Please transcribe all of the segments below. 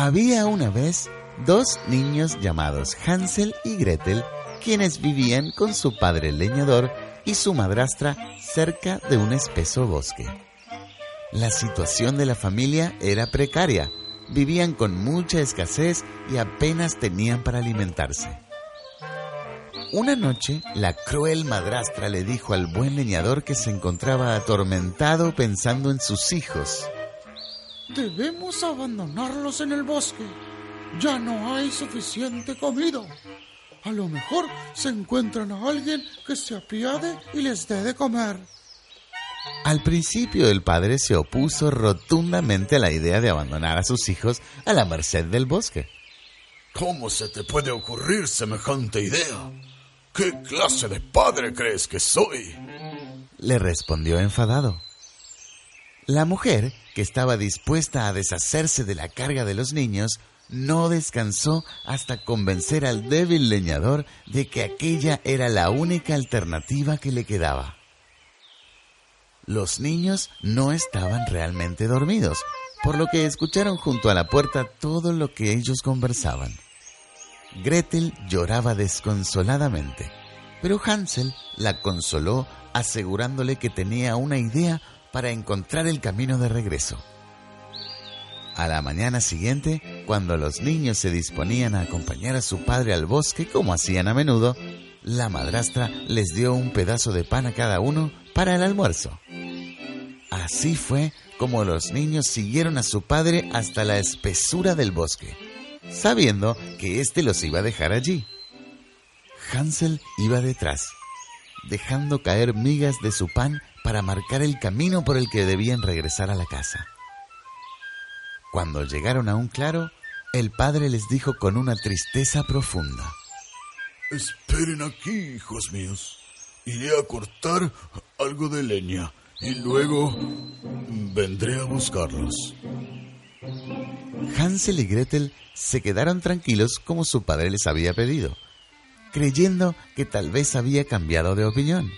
Había una vez dos niños llamados Hansel y Gretel, quienes vivían con su padre leñador y su madrastra cerca de un espeso bosque. La situación de la familia era precaria, vivían con mucha escasez y apenas tenían para alimentarse. Una noche, la cruel madrastra le dijo al buen leñador que se encontraba atormentado pensando en sus hijos. Debemos abandonarlos en el bosque. Ya no hay suficiente comida. A lo mejor se encuentran a alguien que se apiade y les dé de comer. Al principio el padre se opuso rotundamente a la idea de abandonar a sus hijos a la merced del bosque. ¿Cómo se te puede ocurrir semejante idea? ¿Qué clase de padre crees que soy? Le respondió enfadado. La mujer, que estaba dispuesta a deshacerse de la carga de los niños, no descansó hasta convencer al débil leñador de que aquella era la única alternativa que le quedaba. Los niños no estaban realmente dormidos, por lo que escucharon junto a la puerta todo lo que ellos conversaban. Gretel lloraba desconsoladamente, pero Hansel la consoló asegurándole que tenía una idea para encontrar el camino de regreso. A la mañana siguiente, cuando los niños se disponían a acompañar a su padre al bosque como hacían a menudo, la madrastra les dio un pedazo de pan a cada uno para el almuerzo. Así fue como los niños siguieron a su padre hasta la espesura del bosque, sabiendo que éste los iba a dejar allí. Hansel iba detrás, dejando caer migas de su pan para marcar el camino por el que debían regresar a la casa. Cuando llegaron a un claro, el padre les dijo con una tristeza profunda. Esperen aquí, hijos míos. Iré a cortar algo de leña y luego vendré a buscarlos. Hansel y Gretel se quedaron tranquilos como su padre les había pedido, creyendo que tal vez había cambiado de opinión.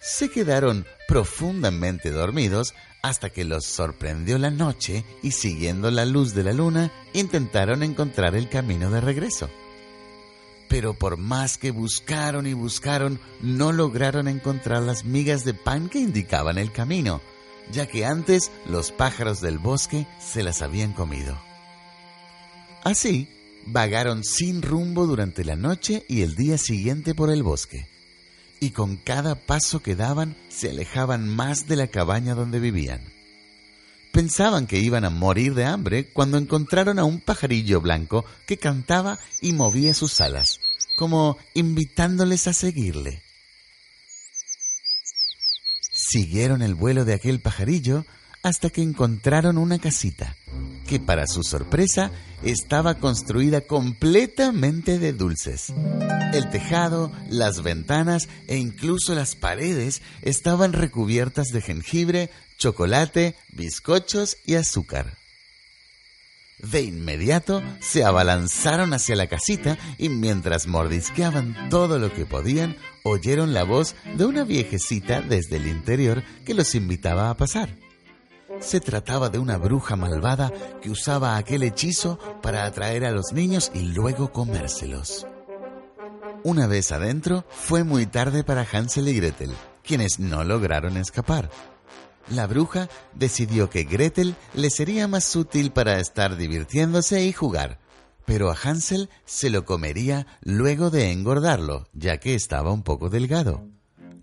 Se quedaron profundamente dormidos hasta que los sorprendió la noche y siguiendo la luz de la luna intentaron encontrar el camino de regreso. Pero por más que buscaron y buscaron, no lograron encontrar las migas de pan que indicaban el camino, ya que antes los pájaros del bosque se las habían comido. Así, vagaron sin rumbo durante la noche y el día siguiente por el bosque y con cada paso que daban se alejaban más de la cabaña donde vivían. Pensaban que iban a morir de hambre cuando encontraron a un pajarillo blanco que cantaba y movía sus alas, como invitándoles a seguirle. Siguieron el vuelo de aquel pajarillo hasta que encontraron una casita, que para su sorpresa estaba construida completamente de dulces. El tejado, las ventanas e incluso las paredes estaban recubiertas de jengibre, chocolate, bizcochos y azúcar. De inmediato se abalanzaron hacia la casita y mientras mordisqueaban todo lo que podían, oyeron la voz de una viejecita desde el interior que los invitaba a pasar. Se trataba de una bruja malvada que usaba aquel hechizo para atraer a los niños y luego comérselos. Una vez adentro, fue muy tarde para Hansel y Gretel, quienes no lograron escapar. La bruja decidió que Gretel le sería más útil para estar divirtiéndose y jugar, pero a Hansel se lo comería luego de engordarlo, ya que estaba un poco delgado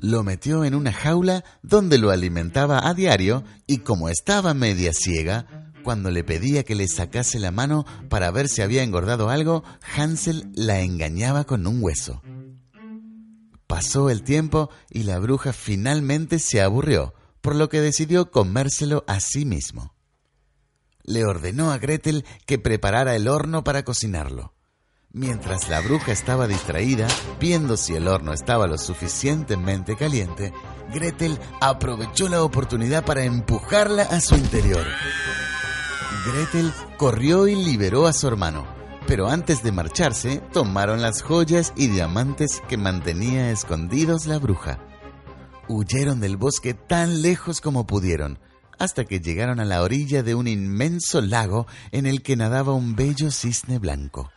lo metió en una jaula donde lo alimentaba a diario y como estaba media ciega, cuando le pedía que le sacase la mano para ver si había engordado algo, Hansel la engañaba con un hueso. Pasó el tiempo y la bruja finalmente se aburrió, por lo que decidió comérselo a sí mismo. Le ordenó a Gretel que preparara el horno para cocinarlo. Mientras la bruja estaba distraída, viendo si el horno estaba lo suficientemente caliente, Gretel aprovechó la oportunidad para empujarla a su interior. Gretel corrió y liberó a su hermano, pero antes de marcharse tomaron las joyas y diamantes que mantenía escondidos la bruja. Huyeron del bosque tan lejos como pudieron, hasta que llegaron a la orilla de un inmenso lago en el que nadaba un bello cisne blanco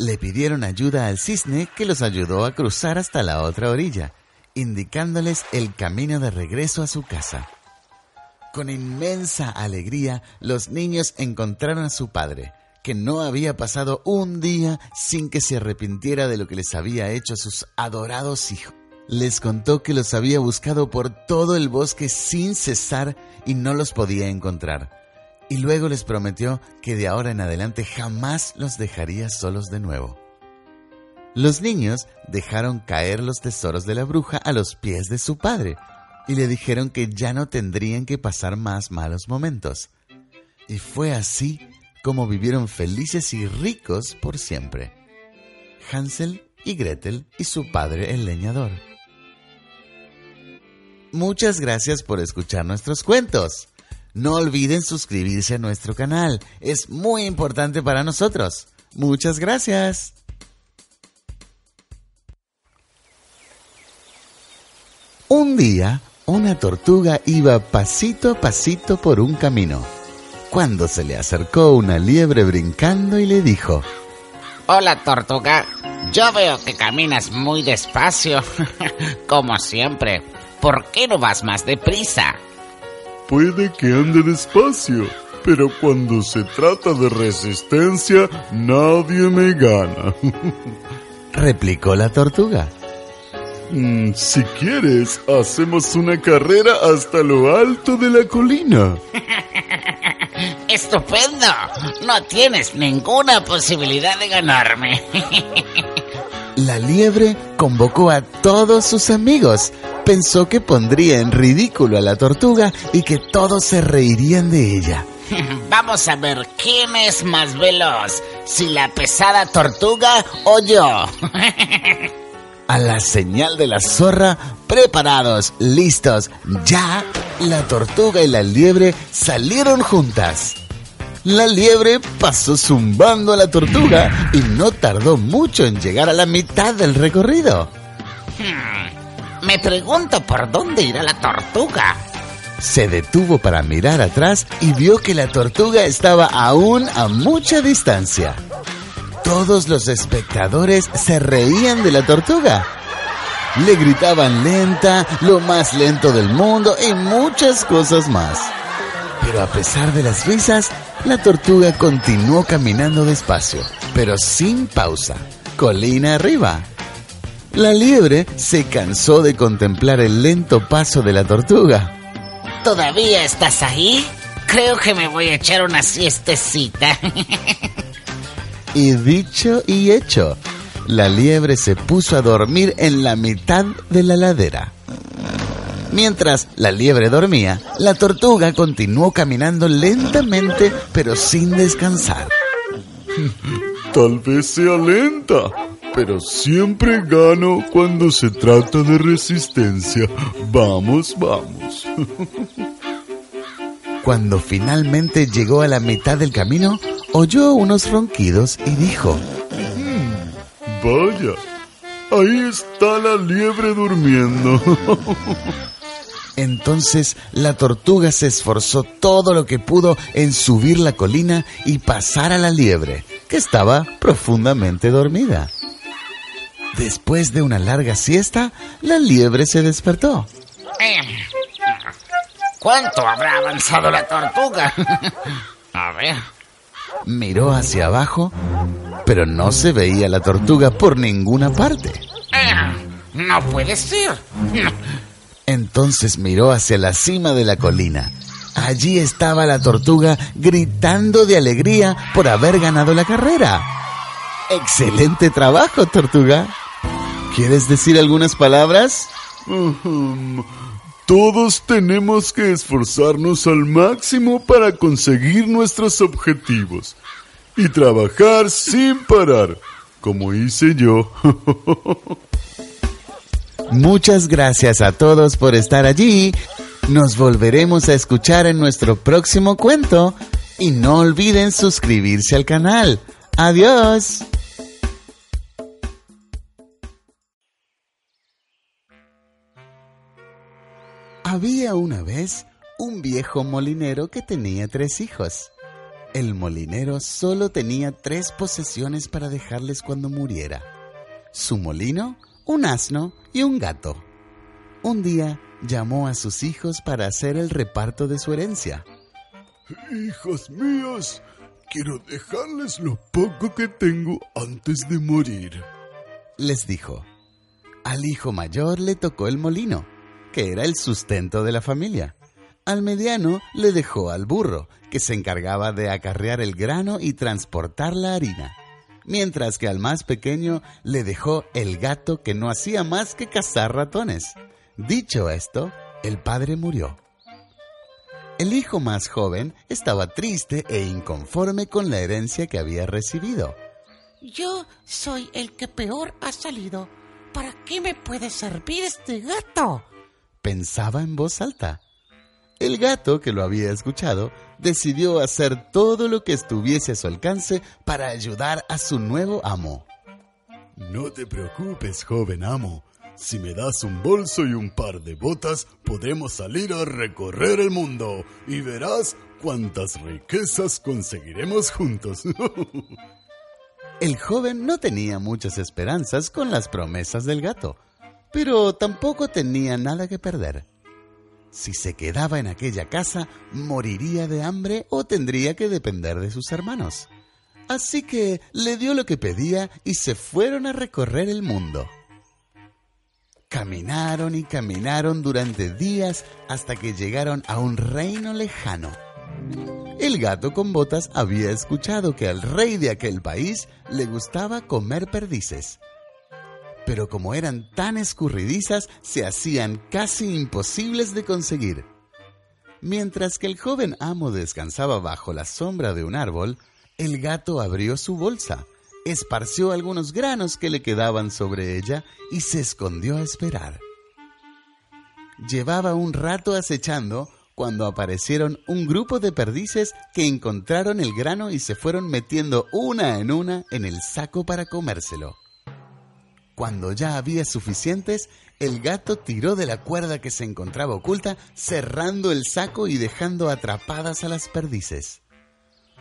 le pidieron ayuda al cisne que los ayudó a cruzar hasta la otra orilla, indicándoles el camino de regreso a su casa. Con inmensa alegría, los niños encontraron a su padre, que no había pasado un día sin que se arrepintiera de lo que les había hecho a sus adorados hijos. Les contó que los había buscado por todo el bosque sin cesar y no los podía encontrar y luego les prometió que de ahora en adelante jamás los dejaría solos de nuevo. Los niños dejaron caer los tesoros de la bruja a los pies de su padre y le dijeron que ya no tendrían que pasar más malos momentos. Y fue así como vivieron felices y ricos por siempre. Hansel y Gretel y su padre el leñador. Muchas gracias por escuchar nuestros cuentos. No olviden suscribirse a nuestro canal, es muy importante para nosotros. Muchas gracias. Un día, una tortuga iba pasito a pasito por un camino, cuando se le acercó una liebre brincando y le dijo, Hola tortuga, yo veo que caminas muy despacio, como siempre. ¿Por qué no vas más deprisa? Puede que ande despacio, pero cuando se trata de resistencia, nadie me gana. Replicó la tortuga. Mm, si quieres, hacemos una carrera hasta lo alto de la colina. ¡Estupendo! No tienes ninguna posibilidad de ganarme. La liebre convocó a todos sus amigos pensó que pondría en ridículo a la tortuga y que todos se reirían de ella. Vamos a ver quién es más veloz, si la pesada tortuga o yo. A la señal de la zorra, preparados, listos, ya, la tortuga y la liebre salieron juntas. La liebre pasó zumbando a la tortuga y no tardó mucho en llegar a la mitad del recorrido. Hmm. Me pregunto por dónde irá la tortuga. Se detuvo para mirar atrás y vio que la tortuga estaba aún a mucha distancia. Todos los espectadores se reían de la tortuga. Le gritaban lenta, lo más lento del mundo y muchas cosas más. Pero a pesar de las risas, la tortuga continuó caminando despacio, pero sin pausa, colina arriba. La liebre se cansó de contemplar el lento paso de la tortuga. ¿Todavía estás ahí? Creo que me voy a echar una siestecita. y dicho y hecho, la liebre se puso a dormir en la mitad de la ladera. Mientras la liebre dormía, la tortuga continuó caminando lentamente pero sin descansar. Tal vez sea lenta, pero siempre gano cuando se trata de resistencia. Vamos, vamos. Cuando finalmente llegó a la mitad del camino, oyó unos ronquidos y dijo, hmm, Vaya, ahí está la liebre durmiendo. Entonces la tortuga se esforzó todo lo que pudo en subir la colina y pasar a la liebre, que estaba profundamente dormida. Después de una larga siesta, la liebre se despertó. Eh, ¿Cuánto habrá avanzado la tortuga? A ver. Miró hacia abajo, pero no se veía la tortuga por ninguna parte. Eh, no puede ser. Entonces miró hacia la cima de la colina. Allí estaba la tortuga gritando de alegría por haber ganado la carrera. Excelente trabajo, tortuga. ¿Quieres decir algunas palabras? todos tenemos que esforzarnos al máximo para conseguir nuestros objetivos y trabajar sin parar, como hice yo. Muchas gracias a todos por estar allí. Nos volveremos a escuchar en nuestro próximo cuento y no olviden suscribirse al canal. Adiós. Había una vez un viejo molinero que tenía tres hijos. El molinero solo tenía tres posesiones para dejarles cuando muriera. Su molino, un asno y un gato. Un día llamó a sus hijos para hacer el reparto de su herencia. Hijos míos, quiero dejarles lo poco que tengo antes de morir. Les dijo. Al hijo mayor le tocó el molino que era el sustento de la familia. Al mediano le dejó al burro, que se encargaba de acarrear el grano y transportar la harina, mientras que al más pequeño le dejó el gato que no hacía más que cazar ratones. Dicho esto, el padre murió. El hijo más joven estaba triste e inconforme con la herencia que había recibido. Yo soy el que peor ha salido. ¿Para qué me puede servir este gato? pensaba en voz alta. El gato, que lo había escuchado, decidió hacer todo lo que estuviese a su alcance para ayudar a su nuevo amo. No te preocupes, joven amo. Si me das un bolso y un par de botas, podemos salir a recorrer el mundo y verás cuántas riquezas conseguiremos juntos. el joven no tenía muchas esperanzas con las promesas del gato pero tampoco tenía nada que perder. Si se quedaba en aquella casa, moriría de hambre o tendría que depender de sus hermanos. Así que le dio lo que pedía y se fueron a recorrer el mundo. Caminaron y caminaron durante días hasta que llegaron a un reino lejano. El gato con botas había escuchado que al rey de aquel país le gustaba comer perdices pero como eran tan escurridizas, se hacían casi imposibles de conseguir. Mientras que el joven amo descansaba bajo la sombra de un árbol, el gato abrió su bolsa, esparció algunos granos que le quedaban sobre ella y se escondió a esperar. Llevaba un rato acechando cuando aparecieron un grupo de perdices que encontraron el grano y se fueron metiendo una en una en el saco para comérselo. Cuando ya había suficientes, el gato tiró de la cuerda que se encontraba oculta, cerrando el saco y dejando atrapadas a las perdices.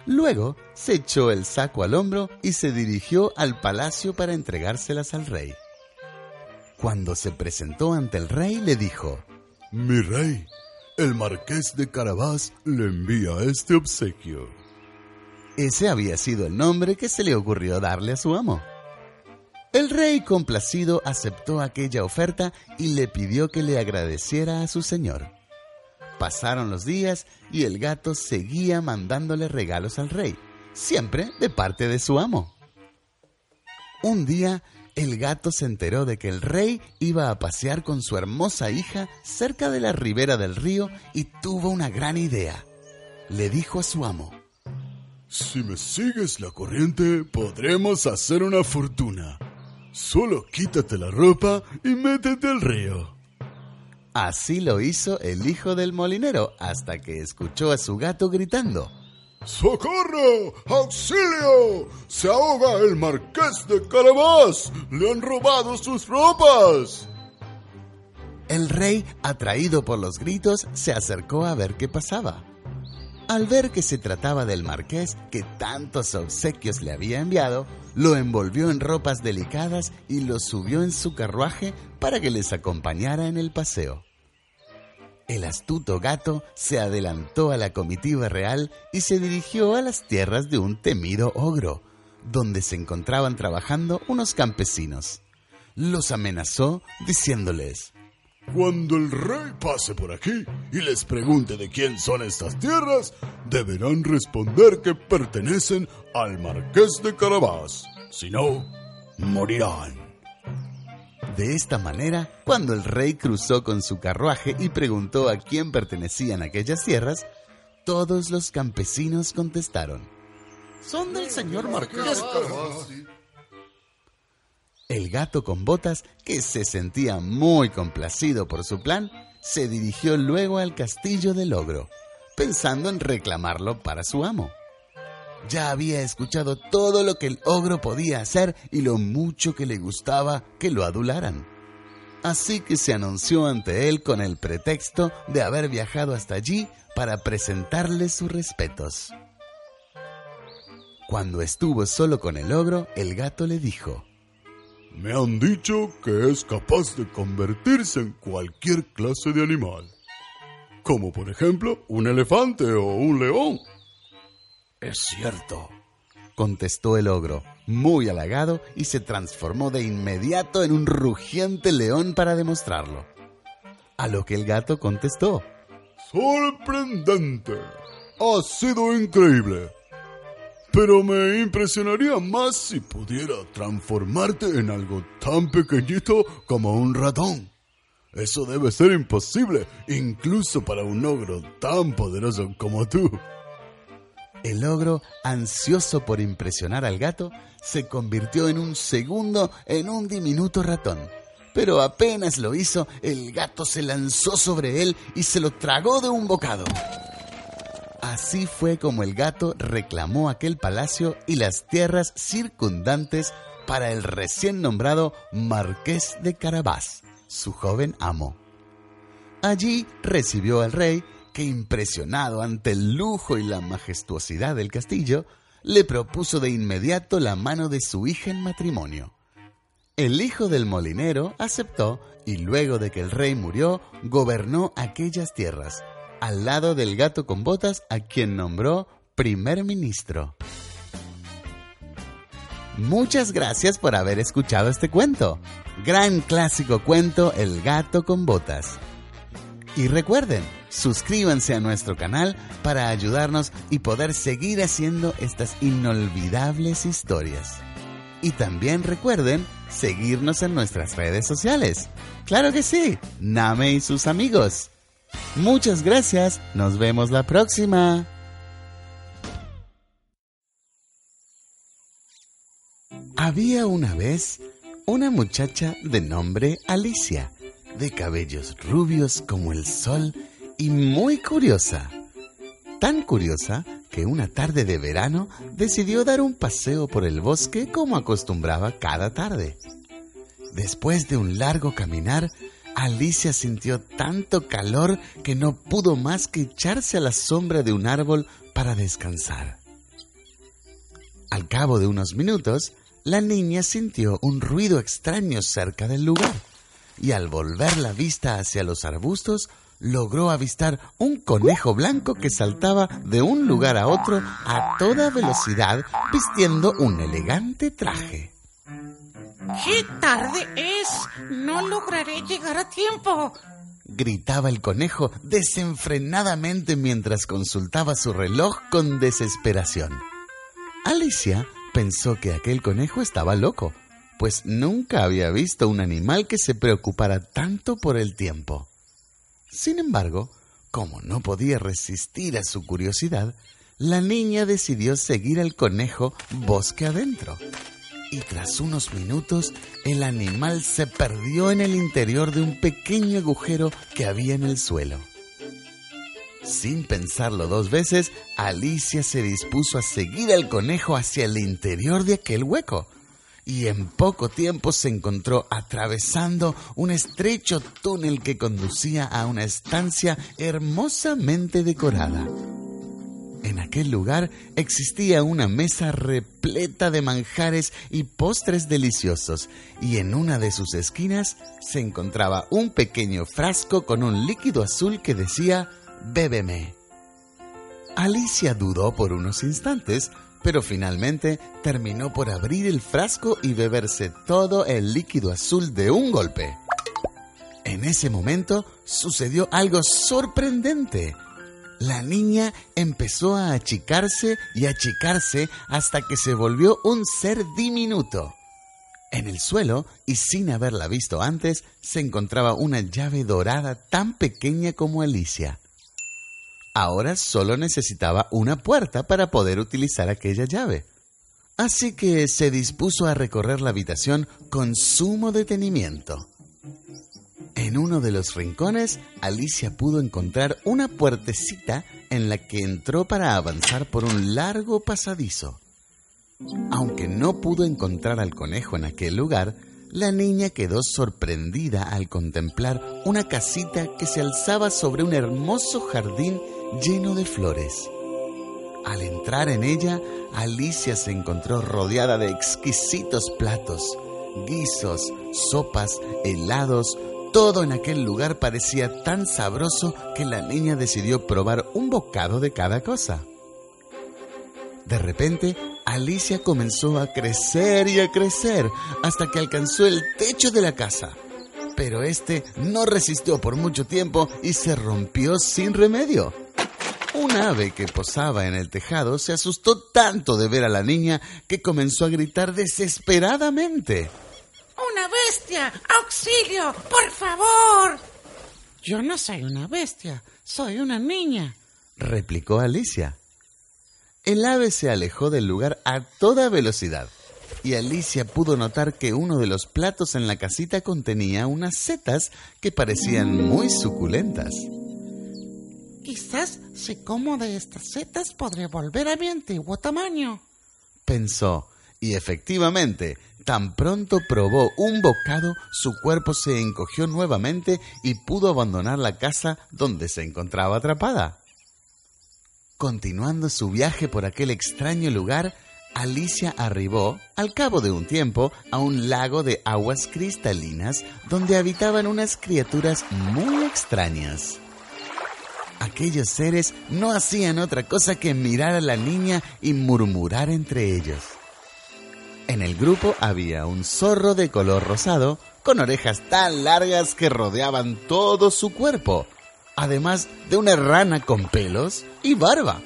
Luego se echó el saco al hombro y se dirigió al palacio para entregárselas al rey. Cuando se presentó ante el rey le dijo, Mi rey, el marqués de Carabás le envía este obsequio. Ese había sido el nombre que se le ocurrió darle a su amo. El rey complacido aceptó aquella oferta y le pidió que le agradeciera a su señor. Pasaron los días y el gato seguía mandándole regalos al rey, siempre de parte de su amo. Un día, el gato se enteró de que el rey iba a pasear con su hermosa hija cerca de la ribera del río y tuvo una gran idea. Le dijo a su amo, Si me sigues la corriente, podremos hacer una fortuna. Solo quítate la ropa y métete al río. Así lo hizo el hijo del molinero hasta que escuchó a su gato gritando. ¡Socorro! ¡Auxilio! ¡Se ahoga el marqués de Carabás! ¡Le han robado sus ropas! El rey, atraído por los gritos, se acercó a ver qué pasaba. Al ver que se trataba del marqués que tantos obsequios le había enviado, lo envolvió en ropas delicadas y lo subió en su carruaje para que les acompañara en el paseo. El astuto gato se adelantó a la comitiva real y se dirigió a las tierras de un temido ogro, donde se encontraban trabajando unos campesinos. Los amenazó diciéndoles, cuando el rey pase por aquí y les pregunte de quién son estas tierras, deberán responder que pertenecen al marqués de Carabás. Si no, morirán. De esta manera, cuando el rey cruzó con su carruaje y preguntó a quién pertenecían aquellas tierras, todos los campesinos contestaron. Son del señor Marqués. El gato con botas, que se sentía muy complacido por su plan, se dirigió luego al castillo del ogro, pensando en reclamarlo para su amo. Ya había escuchado todo lo que el ogro podía hacer y lo mucho que le gustaba que lo adularan. Así que se anunció ante él con el pretexto de haber viajado hasta allí para presentarle sus respetos. Cuando estuvo solo con el ogro, el gato le dijo, Me han dicho que es capaz de convertirse en cualquier clase de animal, como por ejemplo un elefante o un león. Es cierto, contestó el ogro, muy halagado, y se transformó de inmediato en un rugiente león para demostrarlo. A lo que el gato contestó, ¡Sorprendente! Ha sido increíble. Pero me impresionaría más si pudiera transformarte en algo tan pequeñito como un ratón. Eso debe ser imposible, incluso para un ogro tan poderoso como tú. El ogro, ansioso por impresionar al gato, se convirtió en un segundo en un diminuto ratón. Pero apenas lo hizo, el gato se lanzó sobre él y se lo tragó de un bocado. Así fue como el gato reclamó aquel palacio y las tierras circundantes para el recién nombrado Marqués de Carabás, su joven amo. Allí recibió al rey que, impresionado ante el lujo y la majestuosidad del castillo, le propuso de inmediato la mano de su hija en matrimonio. El hijo del molinero aceptó y luego de que el rey murió, gobernó aquellas tierras, al lado del gato con botas a quien nombró primer ministro. Muchas gracias por haber escuchado este cuento. Gran clásico cuento El gato con botas. Y recuerden, suscríbanse a nuestro canal para ayudarnos y poder seguir haciendo estas inolvidables historias. Y también recuerden seguirnos en nuestras redes sociales. Claro que sí, Name y sus amigos. Muchas gracias, nos vemos la próxima. Había una vez una muchacha de nombre Alicia, de cabellos rubios como el sol y muy curiosa. Tan curiosa que una tarde de verano decidió dar un paseo por el bosque como acostumbraba cada tarde. Después de un largo caminar, Alicia sintió tanto calor que no pudo más que echarse a la sombra de un árbol para descansar. Al cabo de unos minutos, la niña sintió un ruido extraño cerca del lugar y al volver la vista hacia los arbustos, logró avistar un conejo blanco que saltaba de un lugar a otro a toda velocidad vistiendo un elegante traje. ¡Qué tarde es! No lograré llegar a tiempo. Gritaba el conejo desenfrenadamente mientras consultaba su reloj con desesperación. Alicia pensó que aquel conejo estaba loco, pues nunca había visto un animal que se preocupara tanto por el tiempo. Sin embargo, como no podía resistir a su curiosidad, la niña decidió seguir al conejo bosque adentro. Y tras unos minutos, el animal se perdió en el interior de un pequeño agujero que había en el suelo. Sin pensarlo dos veces, Alicia se dispuso a seguir al conejo hacia el interior de aquel hueco y en poco tiempo se encontró atravesando un estrecho túnel que conducía a una estancia hermosamente decorada. Aquel lugar existía una mesa repleta de manjares y postres deliciosos, y en una de sus esquinas se encontraba un pequeño frasco con un líquido azul que decía Bébeme. Alicia dudó por unos instantes, pero finalmente terminó por abrir el frasco y beberse todo el líquido azul de un golpe. En ese momento sucedió algo sorprendente. La niña empezó a achicarse y achicarse hasta que se volvió un ser diminuto. En el suelo, y sin haberla visto antes, se encontraba una llave dorada tan pequeña como Alicia. Ahora solo necesitaba una puerta para poder utilizar aquella llave. Así que se dispuso a recorrer la habitación con sumo detenimiento. En uno de los rincones, Alicia pudo encontrar una puertecita en la que entró para avanzar por un largo pasadizo. Aunque no pudo encontrar al conejo en aquel lugar, la niña quedó sorprendida al contemplar una casita que se alzaba sobre un hermoso jardín lleno de flores. Al entrar en ella, Alicia se encontró rodeada de exquisitos platos, guisos, sopas, helados, todo en aquel lugar parecía tan sabroso que la niña decidió probar un bocado de cada cosa. De repente, Alicia comenzó a crecer y a crecer hasta que alcanzó el techo de la casa. Pero este no resistió por mucho tiempo y se rompió sin remedio. Un ave que posaba en el tejado se asustó tanto de ver a la niña que comenzó a gritar desesperadamente. ¡Una bestia! ¡Auxilio! ¡Por favor! Yo no soy una bestia, soy una niña, replicó Alicia. El ave se alejó del lugar a toda velocidad y Alicia pudo notar que uno de los platos en la casita contenía unas setas que parecían muy suculentas. Quizás si como de estas setas podré volver a mi antiguo tamaño, pensó, y efectivamente, tan pronto probó un bocado, su cuerpo se encogió nuevamente y pudo abandonar la casa donde se encontraba atrapada. Continuando su viaje por aquel extraño lugar, Alicia arribó, al cabo de un tiempo, a un lago de aguas cristalinas donde habitaban unas criaturas muy extrañas. Aquellos seres no hacían otra cosa que mirar a la niña y murmurar entre ellos. En el grupo había un zorro de color rosado, con orejas tan largas que rodeaban todo su cuerpo, además de una rana con pelos y barba,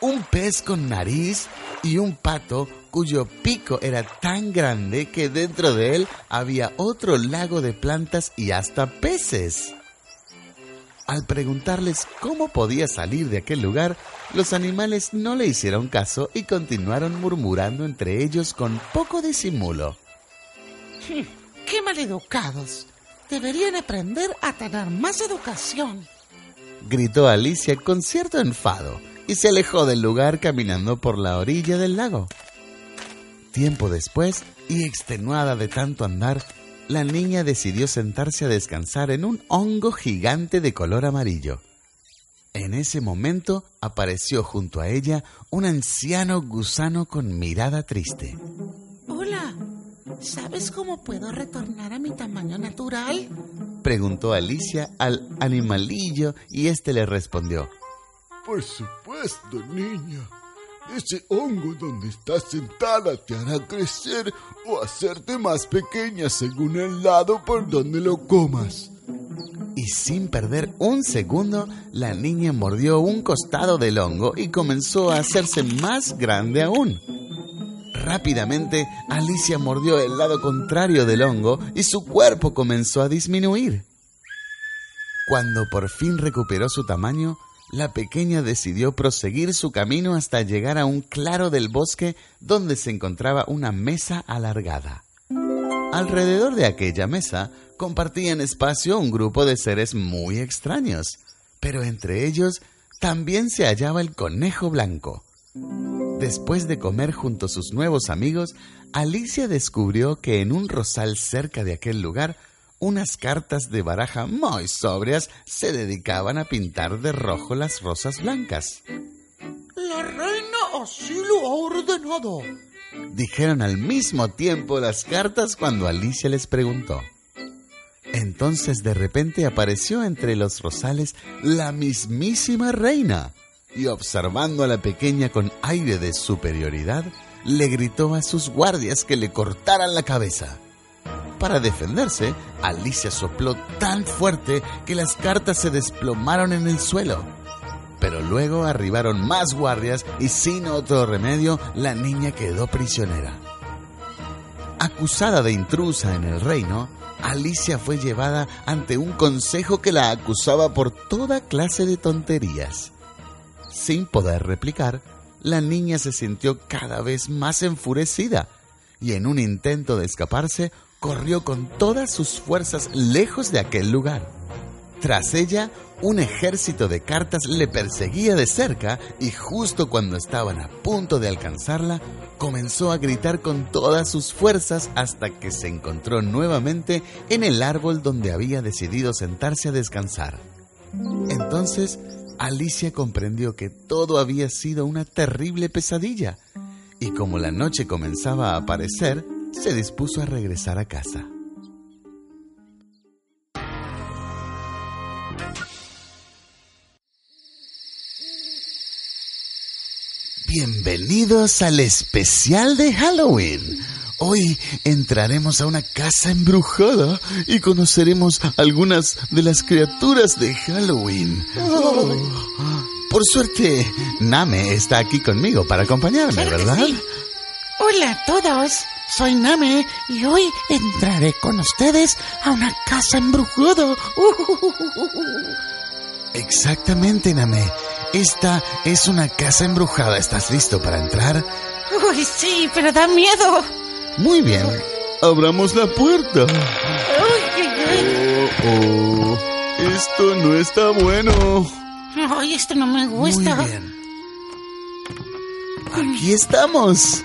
un pez con nariz y un pato cuyo pico era tan grande que dentro de él había otro lago de plantas y hasta peces. Al preguntarles cómo podía salir de aquel lugar, los animales no le hicieron caso y continuaron murmurando entre ellos con poco disimulo. ¡Qué maleducados! Deberían aprender a tener más educación gritó Alicia con cierto enfado y se alejó del lugar caminando por la orilla del lago. Tiempo después, y extenuada de tanto andar, la niña decidió sentarse a descansar en un hongo gigante de color amarillo. En ese momento apareció junto a ella un anciano gusano con mirada triste. Hola, ¿sabes cómo puedo retornar a mi tamaño natural? preguntó Alicia al animalillo y éste le respondió. Por supuesto, niña. Ese hongo donde estás sentada te hará crecer o hacerte más pequeña según el lado por donde lo comas. Y sin perder un segundo, la niña mordió un costado del hongo y comenzó a hacerse más grande aún. Rápidamente, Alicia mordió el lado contrario del hongo y su cuerpo comenzó a disminuir. Cuando por fin recuperó su tamaño, la pequeña decidió proseguir su camino hasta llegar a un claro del bosque donde se encontraba una mesa alargada. Alrededor de aquella mesa compartían espacio un grupo de seres muy extraños, pero entre ellos también se hallaba el conejo blanco, Después de comer junto a sus nuevos amigos, Alicia descubrió que en un rosal cerca de aquel lugar, unas cartas de baraja muy sobrias se dedicaban a pintar de rojo las rosas blancas. La reina así lo ha ordenado, dijeron al mismo tiempo las cartas cuando Alicia les preguntó. Entonces de repente apareció entre los rosales la mismísima reina y observando a la pequeña con aire de superioridad, le gritó a sus guardias que le cortaran la cabeza. Para defenderse, Alicia sopló tan fuerte que las cartas se desplomaron en el suelo. Pero luego arribaron más guardias y sin otro remedio la niña quedó prisionera. Acusada de intrusa en el reino, Alicia fue llevada ante un consejo que la acusaba por toda clase de tonterías. Sin poder replicar, la niña se sintió cada vez más enfurecida y en un intento de escaparse corrió con todas sus fuerzas lejos de aquel lugar. Tras ella, un ejército de cartas le perseguía de cerca y justo cuando estaban a punto de alcanzarla, comenzó a gritar con todas sus fuerzas hasta que se encontró nuevamente en el árbol donde había decidido sentarse a descansar. Entonces, Alicia comprendió que todo había sido una terrible pesadilla y como la noche comenzaba a aparecer, se dispuso a regresar a casa. Bienvenidos al especial de Halloween. Hoy entraremos a una casa embrujada y conoceremos algunas de las criaturas de Halloween. Oh. Por suerte, Name está aquí conmigo para acompañarme, ¿verdad? Hola a todos, soy Name y hoy entraré con ustedes a una casa embrujada. Exactamente, Name. Esta es una casa embrujada. ¿Estás listo para entrar? Uy, sí, pero da miedo. Muy bien. Abramos la puerta. Oh, oh. Esto no está bueno. Ay, esto no me gusta. Muy bien. Aquí estamos.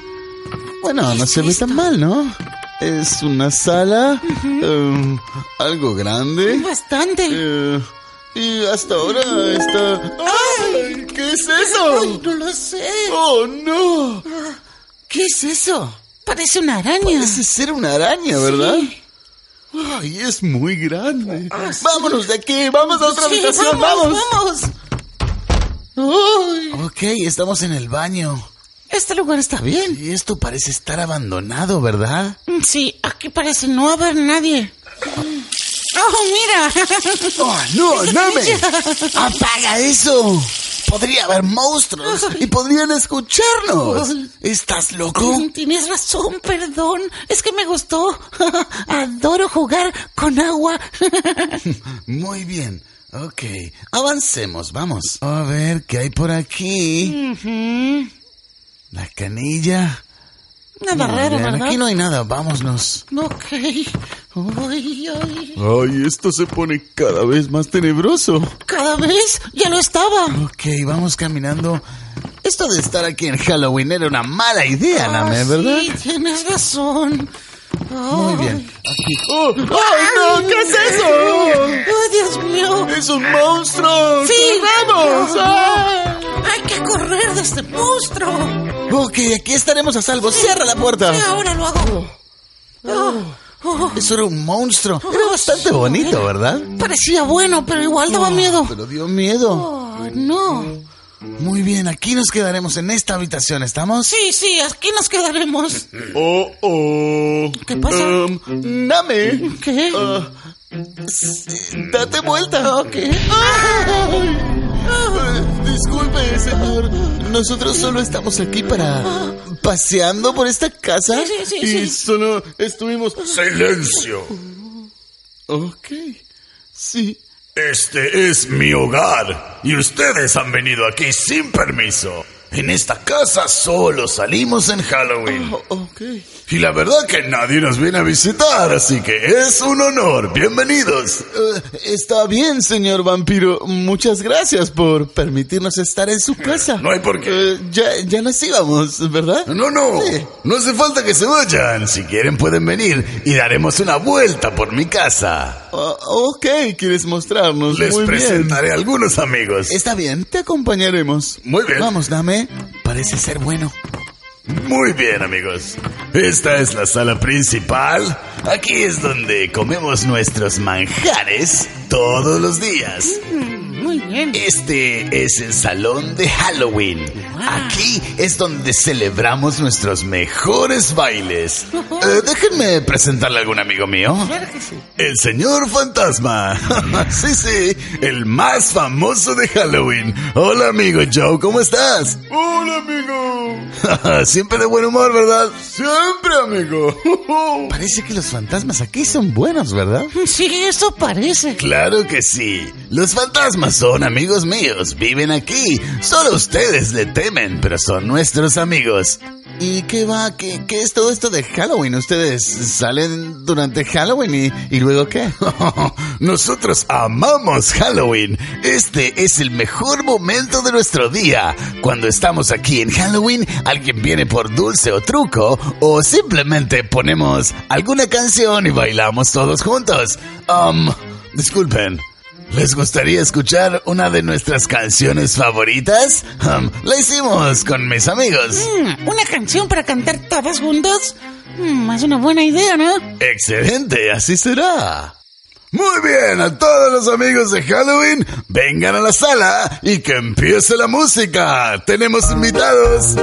Bueno, no se ve tan mal, ¿no? Es una sala, eh, algo grande. Bastante. Eh, y hasta ahora está... ¡Ay! ¿Qué es eso? Ay, no lo sé. ¡Oh, no! ¿Qué es eso? Parece una araña. Parece ser una araña, ¿verdad? Ay, es muy grande. Ah. Vámonos de aquí, vamos a otra Sí, habitación, vamos, vamos. vamos. Ok, estamos en el baño. Este lugar está bien. Y esto parece estar abandonado, ¿verdad? Sí, aquí parece no haber nadie. ¡Oh, mira! ¡Oh, no, Name! ¡Apaga eso! Podría haber monstruos y podrían escucharnos. ¿Estás loco? Tienes razón, perdón. Es que me gustó. Adoro jugar con agua. Muy bien. Ok, avancemos, vamos. A ver, ¿qué hay por aquí? Ujú. La canilla. Nada Muy raro, ¿verdad? Aquí no hay nada, vámonos. Ok. Ay, ay. Ay, esto se pone cada vez más tenebroso. Cada vez ya lo estaba. Ok, vamos caminando. Esto de estar aquí en Halloween era una mala idea, Name, Ah, ¿verdad? Sí, tienes razón. Muy bien. Aquí. ¡Oh! ¡Ay, no! ¿Qué es eso? ¡Oh, Dios mío! ¡Es un monstruo! ¡Sí! ¡Corremos! ¡Ah! ¡Hay que correr de este monstruo! Ok, aquí estaremos a salvo. Cierra la puerta. Ahora lo hago. Oh, oh. Eso era un monstruo. Era bastante bonito, ¿verdad? Parecía bueno, pero igual daba miedo. Pero dio miedo. Oh, no. Muy bien, aquí nos quedaremos en esta habitación, ¿estamos? Sí, sí, aquí nos quedaremos. Oh, oh. ¿Qué pasa? Um, Name. ¿Qué? Sí, date vuelta. Ok. Eh, Disculpe, señor. Nosotros solo estamos aquí para paseando por esta casa. Sí, sí, sí, y sí. solo estuvimos. ¡Silencio! Ok. Sí. Este es mi hogar y ustedes han venido aquí sin permiso. En esta casa solo salimos en Halloween. Oh, ok. Y la verdad que nadie nos viene a visitar, así que es un honor. Bienvenidos. Eh, está bien, señor vampiro. Muchas gracias por permitirnos estar en su casa. No hay por qué. Eh, ya, ya nos íbamos, ¿verdad? No, no, Sí. no hace falta que se vayan. Si quieren pueden venir y daremos una vuelta por mi casa. Ah, ok, quieres mostrarnos. Les Muy bien. presentaré a algunos amigos. Está bien, te acompañaremos. Muy bien. Vamos, dame. Parece ser bueno. Muy bien, amigos. Esta es la sala principal. Aquí es donde comemos nuestros manjares todos los días. Muy bien. Este es el salón de Halloween. Aquí es donde celebramos nuestros mejores bailes. Eh, déjenme presentarle a algún amigo mío. Claro que sí. El señor fantasma. sí, sí, el más famoso de Halloween. Hola, amigo Joe, ¿cómo estás? Hola, amigo. Siempre de buen humor, ¿verdad? Siempre, amigo. Parece que los fantasmas aquí son buenos, ¿verdad? Sí, eso parece. Claro que sí. Los fantasmas son amigos míos. Viven aquí. Solo ustedes le temen, pero son nuestros amigos. ¿Y qué va? ¿Qué, qué es todo esto de Halloween? ¿Ustedes salen durante Halloween y, y luego qué? Nosotros amamos Halloween. Este es el mejor momento de nuestro día. Cuando estamos aquí en Halloween, alguien viene por dulce o truco, o simplemente ponemos alguna canción y bailamos todos juntos. Um, disculpen. ¿Les gustaría escuchar una de nuestras canciones favoritas? Um, la hicimos con mis amigos. Mm, ¿Una canción para cantar todos juntos? Mm, es una buena idea, ¿no? Excelente, así será. Muy bien, a todos los amigos de Halloween, vengan a la sala y que empiece la música. Tenemos invitados.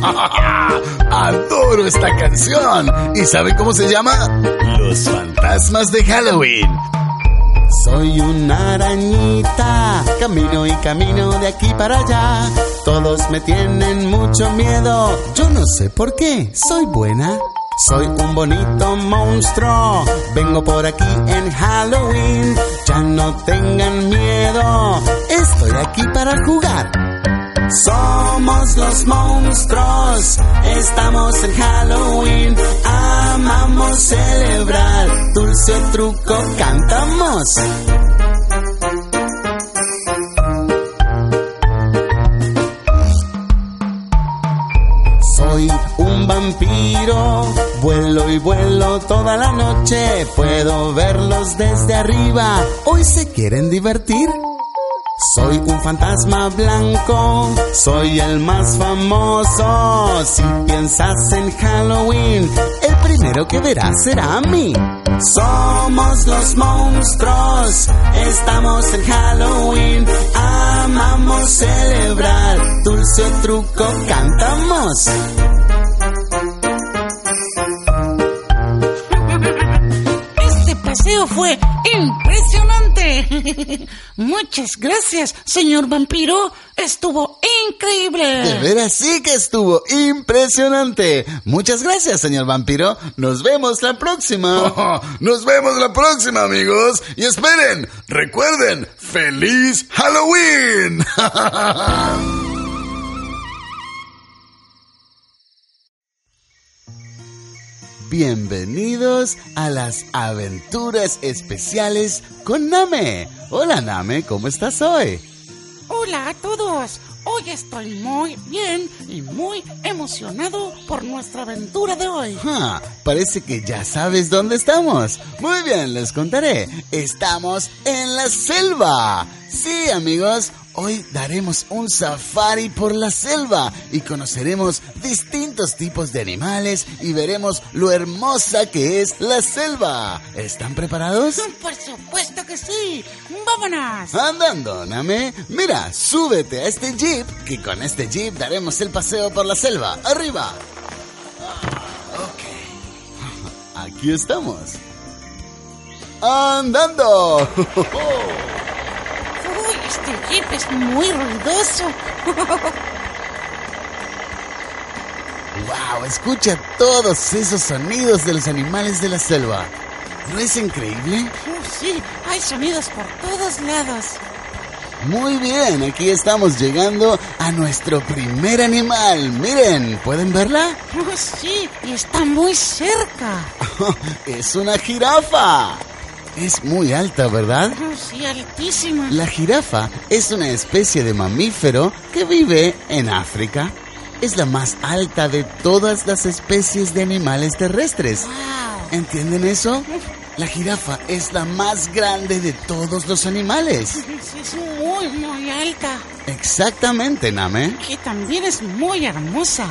Adoro esta canción. ¿Y saben cómo se llama? Los fantasmas de Halloween. Soy una arañita, camino y camino de aquí para allá. Todos me tienen mucho miedo, yo no sé por qué, soy buena. Soy un bonito monstruo, vengo por aquí en Halloween. Ya no tengan miedo, estoy aquí para jugar. Somos los monstruos, estamos en Halloween, amamos celebrar, dulce truco cantamos. Soy un vampiro, vuelo y vuelo toda la noche, puedo verlos desde arriba, hoy se quieren divertir. Soy un fantasma blanco, soy el más famoso. Si piensas en Halloween, el primero que verás será a mí. Somos los monstruos, estamos en Halloween, amamos celebrar, dulce truco cantamos. Este paseo fue impresionante. Muchas gracias, señor vampiro. Estuvo increíble. De veras sí que estuvo impresionante. Muchas gracias, señor vampiro. Nos vemos la próxima. Nos vemos la próxima, amigos. Y esperen, recuerden, feliz Halloween. Bienvenidos a las aventuras especiales con Name. Hola Name, ¿cómo estás hoy? Hola a todos. Hoy estoy muy bien y muy emocionado por nuestra aventura de hoy. Ah, parece que ya sabes dónde estamos. Muy bien, les contaré. Estamos en la selva. Sí, amigos, hoy daremos un safari por la selva y conoceremos distintos tipos de animales y veremos lo hermosa que es la selva. ¿Están preparados? Por supuesto que sí. ¡Vámonos! Andando, Name. Mira, súbete a este jeep, que con este jeep daremos el paseo por la selva. ¡Arriba! Ok. Aquí estamos. ¡Andando! Este jeep es muy ruidoso. ¡Wow! Escucha todos esos sonidos de los animales de la selva. ¿No es increíble? Uh, sí, hay sonidos por todos lados. Muy bien, aquí estamos llegando a nuestro primer animal. Miren, ¿pueden verla? Oh, sí, y está muy cerca. es una jirafa. Es muy alta, ¿verdad? Sí, altísima. La jirafa es una especie de mamífero que vive en África. Es la más alta de todas las especies de animales terrestres. Wow. ¿Entienden eso? La jirafa es la más grande de todos los animales. Sí, es muy, muy alta. Exactamente, Name. Que también es muy hermosa.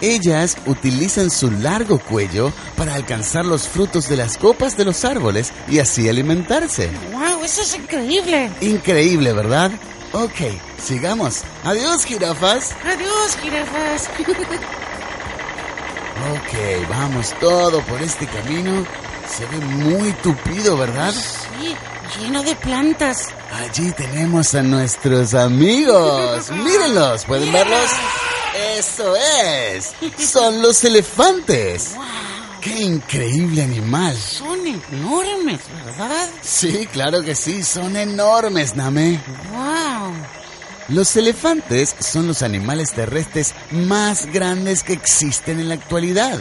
Ellas utilizan su largo cuello para alcanzar los frutos de las copas de los árboles y así alimentarse. Wow, eso es increíble. Increíble, ¿verdad? Ok, sigamos. Adiós, jirafas. Adiós, jirafas. Ok, vamos todo por este camino. Se ve muy tupido, ¿verdad? Sí, lleno de plantas. Allí tenemos a nuestros amigos. Mírenlos, ¿pueden verlos? Eso es. Son los elefantes. ¡Qué increíble animal! Son enormes, ¿verdad? Sí, claro que sí, son enormes, Name. ¡Wow! Los elefantes son los animales terrestres más grandes que existen en la actualidad.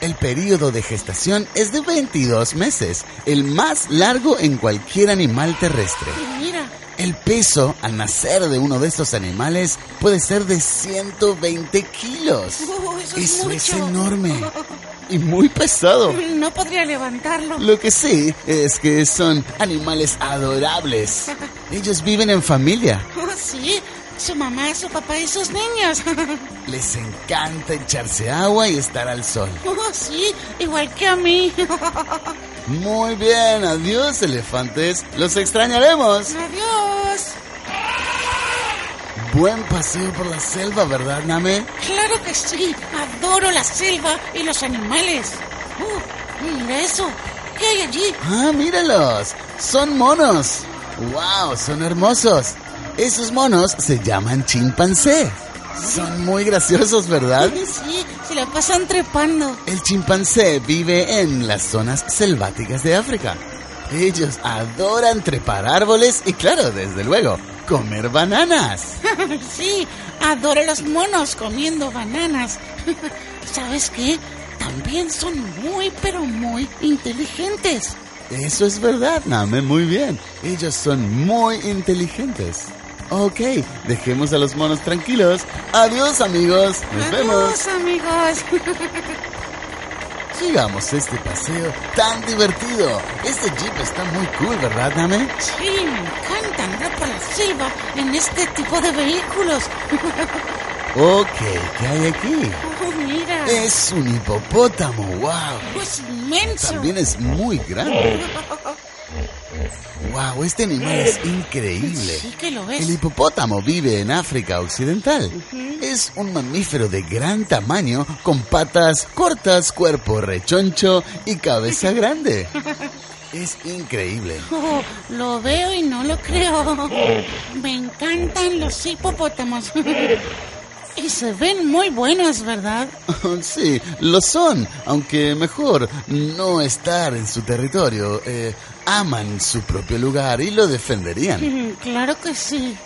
El periodo de gestación es de 22 meses, el más largo en cualquier animal terrestre. Mira, El peso al nacer de uno de estos animales puede ser de 120 kilos. Eso es Eso es mucho. enorme y muy pesado. no podría levantarlo. Lo que sí es que son animales adorables. Ellos viven en familia. Oh, sí, su mamá, su papá y sus niños. Les encanta echarse agua y estar al sol. Oh, sí, igual que a mí. Muy bien, adiós elefantes. Los extrañaremos. Adiós. Buen paseo por la selva, ¿verdad, Name? Claro que sí, adoro la selva y los animales. Uh, mira eso, ¿qué hay allí? Ah, míralos. Son monos. Wow, son hermosos. Esos monos se llaman chimpancé. Son muy graciosos, ¿verdad? Sí, se la pasan trepando. El chimpancé vive en las zonas selváticas de África. Ellos adoran trepar árboles y, claro, desde luego, comer bananas. sí, adoro los monos comiendo bananas. ¿Sabes qué? También son muy, pero muy inteligentes. Eso es verdad, Name, muy bien. Ellos son muy inteligentes. Ok, dejemos a los monos tranquilos. Adiós, amigos. Nos vemos. Adiós, amigos. Sigamos este paseo tan divertido. Este jeep está muy cool, ¿verdad, Name? Sí, me encanta andar por la selva en este tipo de vehículos. Ok, ¿qué hay aquí? Oh, mira, Es un hipopótamo, wow. es inmenso. También es muy grande. Wow, este animal es increíble. Sí que lo El es. hipopótamo vive en África Occidental. Es un mamífero de gran tamaño con patas cortas, cuerpo rechoncho y cabeza grande. Es increíble. Oh, lo veo y no lo creo. Me encantan los hipopótamos. Y se ven muy buenos, ¿verdad? Sí, lo son, aunque mejor no estar en su territorio. Eh, aman su propio lugar y lo defenderían. Claro que sí.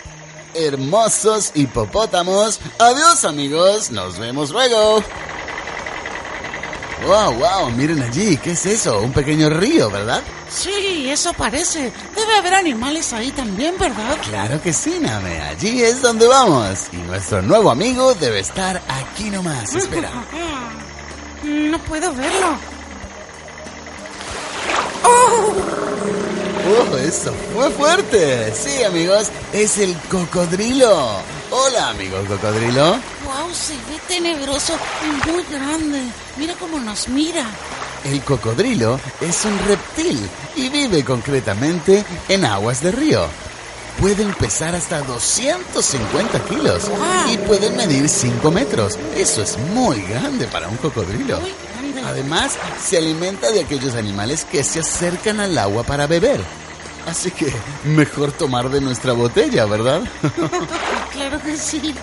Hermosos hipopótamos. Adiós amigos, nos vemos luego. Wow, wow, miren allí, ¿qué es eso? Un pequeño río, ¿verdad? Sí, eso parece. Debe haber animales ahí también, ¿verdad? Claro que sí, Name, allí es donde vamos. Y nuestro nuevo amigo debe estar aquí nomás, espera. No puedo verlo. ¡Oh! ¡Oh, eso fue fuerte! Sí, amigos, es el cocodrilo. Hola, amigo cocodrilo. ¡Wow! Se ve tenebroso y muy grande. Mira cómo nos mira. El cocodrilo es un reptil y vive concretamente en aguas de río. Pueden pesar hasta 250 kilos y pueden medir 5 metros. Eso es muy grande para un cocodrilo. Además, se alimenta de aquellos animales que se acercan al agua para beber. Así que mejor tomar de nuestra botella, ¿verdad? Claro que sí.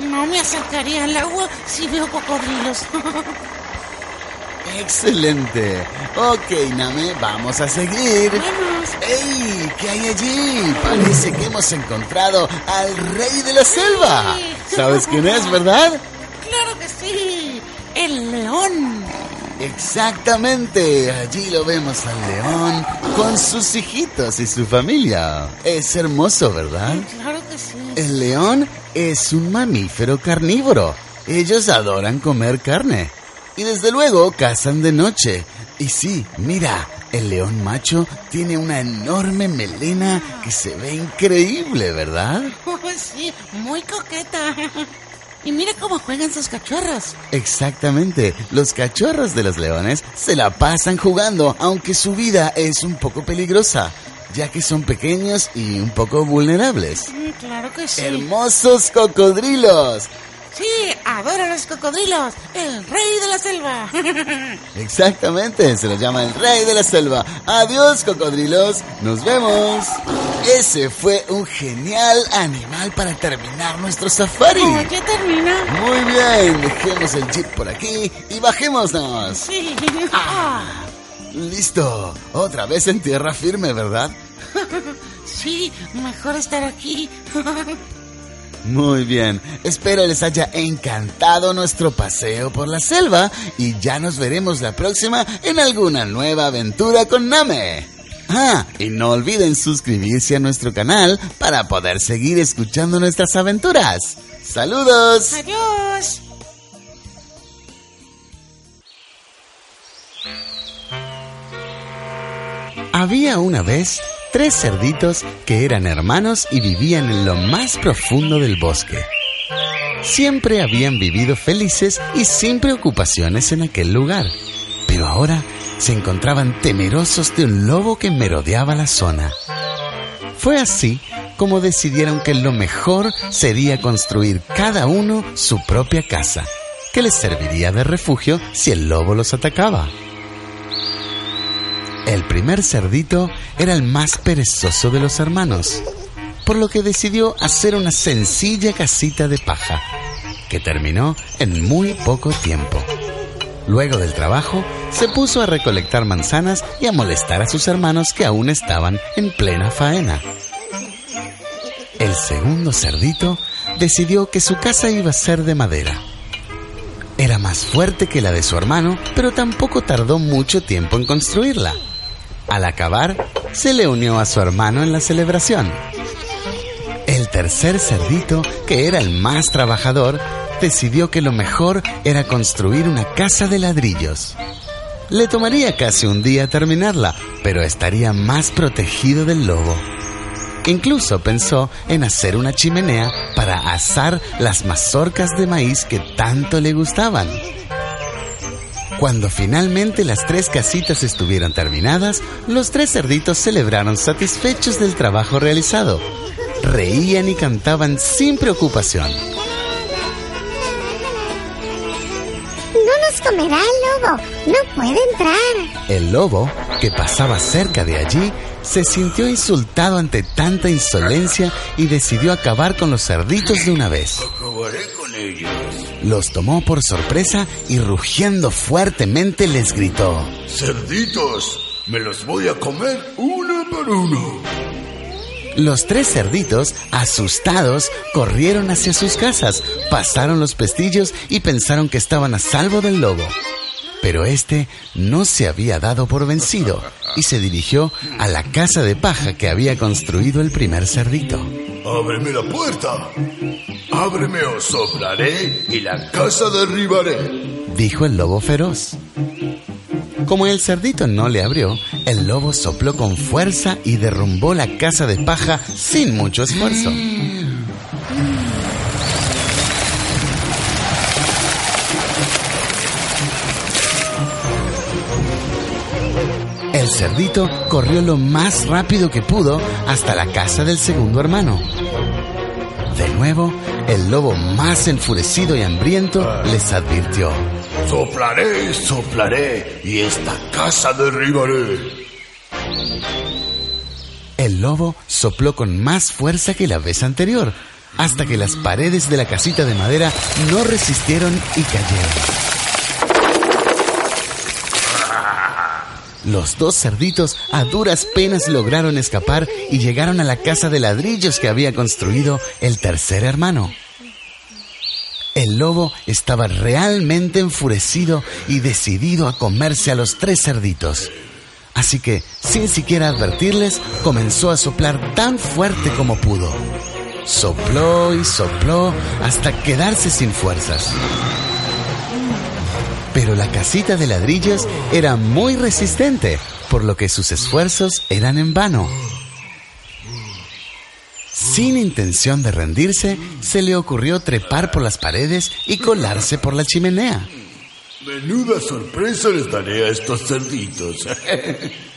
No me acercaría al agua si veo cocodrilos. Excelente. Ok, Name, vamos a seguir. Vamos. ¡Ey! ¿Qué hay allí? Parece que hemos encontrado al rey de la selva. Sí. ¿Sabes quién es, verdad? Claro que sí. El león. Exactamente. Allí lo vemos al león con sus hijitos y su familia. Es hermoso, ¿verdad? Claro que sí. El león es un mamífero carnívoro. Ellos adoran comer carne. Y desde luego cazan de noche. Y sí, mira, el león macho tiene una enorme melena que se ve increíble, ¿verdad? Oh, sí, muy coqueta. Y mira cómo juegan sus cachorros. Exactamente, los cachorros de los leones se la pasan jugando, aunque su vida es un poco peligrosa, ya que son pequeños y un poco vulnerables. Mm, Claro que sí. Hermosos cocodrilos. Sí, adoro los cocodrilos. El rey de la selva. Exactamente, se lo llama el rey de la selva. Adiós, cocodrilos. Nos vemos. Ese fue un genial animal para terminar nuestro safari. Ya termina. Muy bien, dejemos el jeep por aquí y bajémonos. Sí. Ah, Listo, otra vez en tierra firme, ¿verdad? sí, mejor estar aquí. Muy bien, espero les haya encantado nuestro paseo por la selva y ya nos veremos la próxima en alguna nueva aventura con Name. Ah, y no olviden suscribirse a nuestro canal para poder seguir escuchando nuestras aventuras. ¡Saludos! Adiós. Había una vez tres cerditos que eran hermanos y vivían en lo más profundo del bosque. Siempre habían vivido felices y sin preocupaciones en aquel lugar, pero ahora se encontraban temerosos de un lobo que merodeaba la zona. Fue así como decidieron que lo mejor sería construir cada uno su propia casa, que les serviría de refugio si el lobo los atacaba. El primer cerdito era el más perezoso de los hermanos, por lo que decidió hacer una sencilla casita de paja, que terminó en muy poco tiempo. Luego del trabajo, se puso a recolectar manzanas y a molestar a sus hermanos que aún estaban en plena faena. El segundo cerdito decidió que su casa iba a ser de madera. Era más fuerte que la de su hermano, pero tampoco tardó mucho tiempo en construirla. Al acabar, se le unió a su hermano en la celebración. El tercer cerdito, que era el más trabajador, decidió que lo mejor era construir una casa de ladrillos. Le tomaría casi un día terminarla, pero estaría más protegido del lobo. Incluso pensó en hacer una chimenea para asar las mazorcas de maíz que tanto le gustaban. Cuando finalmente las tres casitas estuvieron terminadas, los tres cerditos celebraron satisfechos del trabajo realizado. Reían y cantaban sin preocupación. No nos comerá el lobo. No puede entrar. El lobo, que pasaba cerca de allí, se sintió insultado ante tanta insolencia y decidió acabar con los cerditos de una vez. Acabaré con ellos. Los tomó por sorpresa y rugiendo fuertemente les gritó. Cerditos, me los voy a comer uno por uno. Los tres cerditos, asustados, corrieron hacia sus casas, pasaron los pestillos y pensaron que estaban a salvo del lobo. Pero este no se había dado por vencido y se dirigió a la casa de paja que había construido el primer cerdito. Ábreme la puerta. Ábreme o soplaré y la casa derribaré. dijo el lobo feroz. Como el cerdito no le abrió, el lobo sopló con fuerza y derrumbó la casa de paja sin mucho esfuerzo. El cerdito corrió lo más rápido que pudo hasta la casa del segundo hermano. De nuevo, el lobo más enfurecido y hambriento les advirtió. Soplaré, soplaré y esta casa derribaré. El lobo sopló con más fuerza que la vez anterior, hasta que las paredes de la casita de madera no resistieron y cayeron. Los dos cerditos a duras penas lograron escapar y llegaron a la casa de ladrillos que había construido el tercer hermano. El lobo estaba realmente enfurecido y decidido a comerse a los tres cerditos. Así que, sin siquiera advertirles, comenzó a soplar tan fuerte como pudo. Sopló y sopló hasta quedarse sin fuerzas. Pero la casita de ladrillos era muy resistente, por lo que sus esfuerzos eran en vano. Sin intención de rendirse, se le ocurrió trepar por las paredes y colarse por la chimenea. Menuda sorpresa les daré a estos cerditos.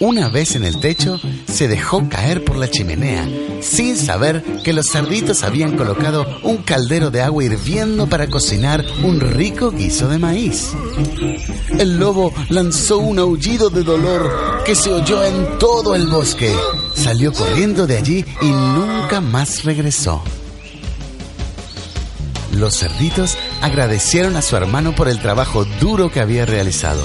Una vez en el techo, se dejó caer por la chimenea, sin saber que los cerditos habían colocado un caldero de agua hirviendo para cocinar un rico guiso de maíz. El lobo lanzó un aullido de dolor que se oyó en todo el bosque. Salió corriendo de allí y nunca más regresó. Los cerditos agradecieron a su hermano por el trabajo duro que había realizado.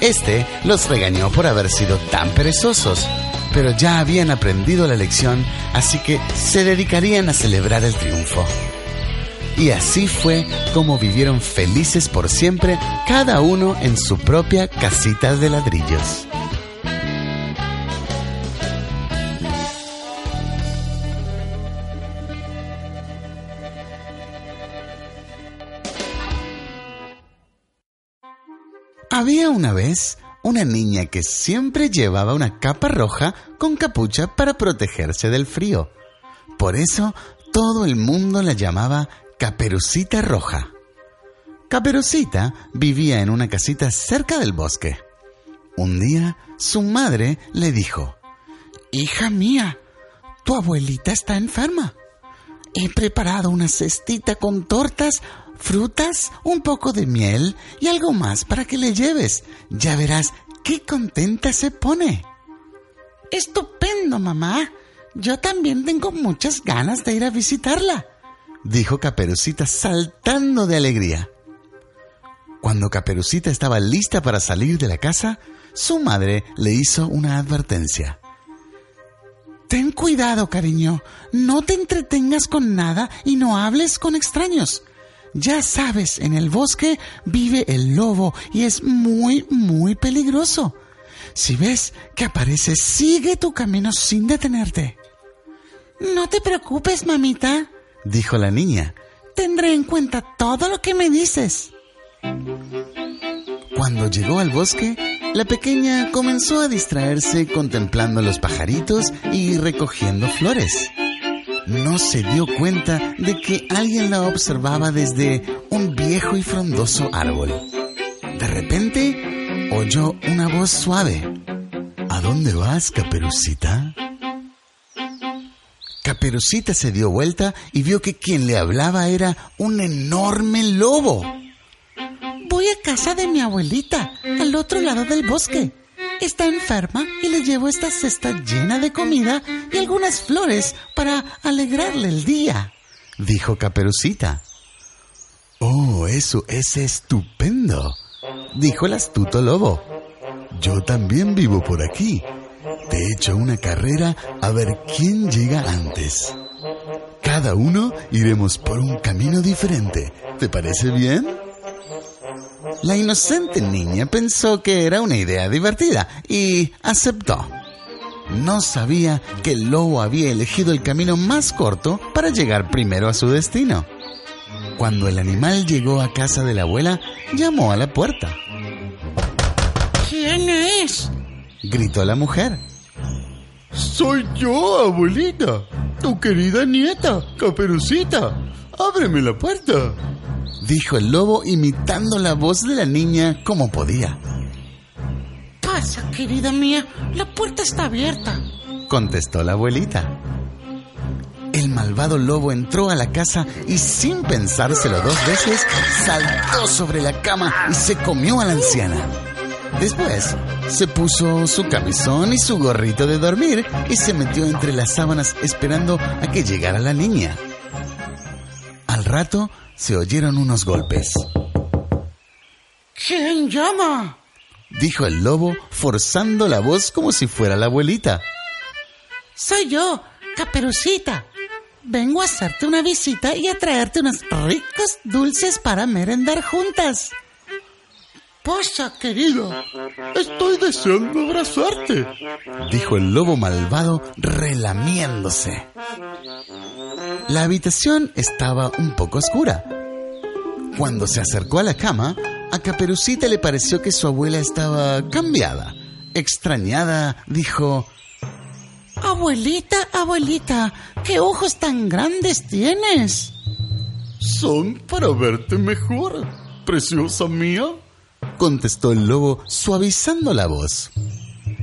Este los regañó por haber sido tan perezosos, pero ya habían aprendido la lección, así que se dedicarían a celebrar el triunfo. Y así fue como vivieron felices por siempre, cada uno en su propia casita de ladrillos. Había una vez una niña que siempre llevaba una capa roja con capucha para protegerse del frío. Por eso todo el mundo la llamaba Caperucita Roja. Caperucita vivía en una casita cerca del bosque. Un día su madre le dijo, Hija mía, tu abuelita está enferma. He preparado una cestita con tortas frutas, un poco de miel y algo más para que le lleves. Ya verás qué contenta se pone. Estupendo, mamá. Yo también tengo muchas ganas de ir a visitarla, dijo Caperucita saltando de alegría. Cuando Caperucita estaba lista para salir de la casa, su madre le hizo una advertencia. Ten cuidado, cariño. No te entretengas con nada y no hables con extraños. Ya sabes, en el bosque vive el lobo y es muy, muy peligroso. Si ves que aparece, sigue tu camino sin detenerte. No te preocupes, mamita, dijo la niña. Tendré en cuenta todo lo que me dices. Cuando llegó al bosque, la pequeña comenzó a distraerse contemplando los pajaritos y recogiendo flores no se dio cuenta de que alguien la observaba desde un viejo y frondoso árbol. De repente oyó una voz suave. ¿A dónde vas, Caperucita? Caperucita se dio vuelta y vio que quien le hablaba era un enorme lobo. Voy a casa de mi abuelita, al otro lado del bosque está enferma y le llevo esta cesta llena de comida y algunas flores para alegrarle el día, dijo Caperucita. Oh, eso es estupendo, dijo el astuto lobo. Yo también vivo por aquí. Te echo una carrera a ver quién llega antes. Cada uno iremos por un camino diferente. ¿Te parece bien? La inocente niña pensó que era una idea divertida y aceptó. No sabía que el lobo había elegido el camino más corto para llegar primero a su destino. Cuando el animal llegó a casa de la abuela, llamó a la puerta. ¿Quién es? gritó la mujer. Soy yo, abuelita, tu querida nieta, Caperucita. Ábreme la puerta dijo el lobo imitando la voz de la niña como podía. Pasa, querida mía, la puerta está abierta, contestó la abuelita. El malvado lobo entró a la casa y sin pensárselo dos veces, saltó sobre la cama y se comió a la anciana. Después, se puso su camisón y su gorrito de dormir y se metió entre las sábanas esperando a que llegara la niña. Rato, se oyeron unos golpes. ¿Quién llama? dijo el lobo, forzando la voz como si fuera la abuelita. Soy yo, Caperucita. Vengo a hacerte una visita y a traerte unos ricos dulces para merendar juntas. Pasa, querida. Estoy deseando abrazarte, dijo el lobo malvado relamiéndose. La habitación estaba un poco oscura. Cuando se acercó a la cama, a Caperucita le pareció que su abuela estaba cambiada. Extrañada, dijo... Abuelita, abuelita, ¿qué ojos tan grandes tienes? Son para verte mejor, preciosa mía, contestó el lobo suavizando la voz.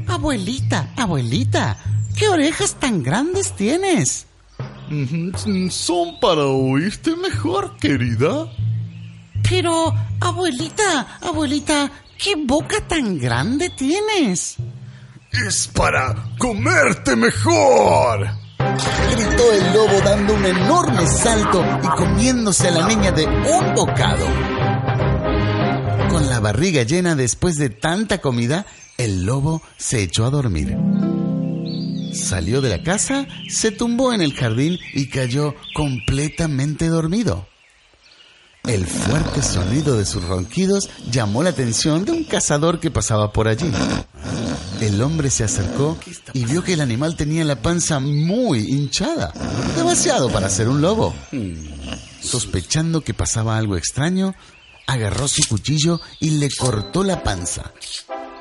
Abuelita, abuelita, ¿qué orejas tan grandes tienes? Son para oírte mejor, querida. Pero, abuelita, abuelita, ¿qué boca tan grande tienes? Es para comerte mejor. Gritó el lobo dando un enorme salto y comiéndose a la niña de un bocado. Barriga llena después de tanta comida, el lobo se echó a dormir. Salió de la casa, se tumbó en el jardín y cayó completamente dormido. El fuerte sonido de sus ronquidos llamó la atención de un cazador que pasaba por allí. El hombre se acercó y vio que el animal tenía la panza muy hinchada, demasiado para ser un lobo. Sospechando que pasaba algo extraño, agarró su cuchillo y le cortó la panza.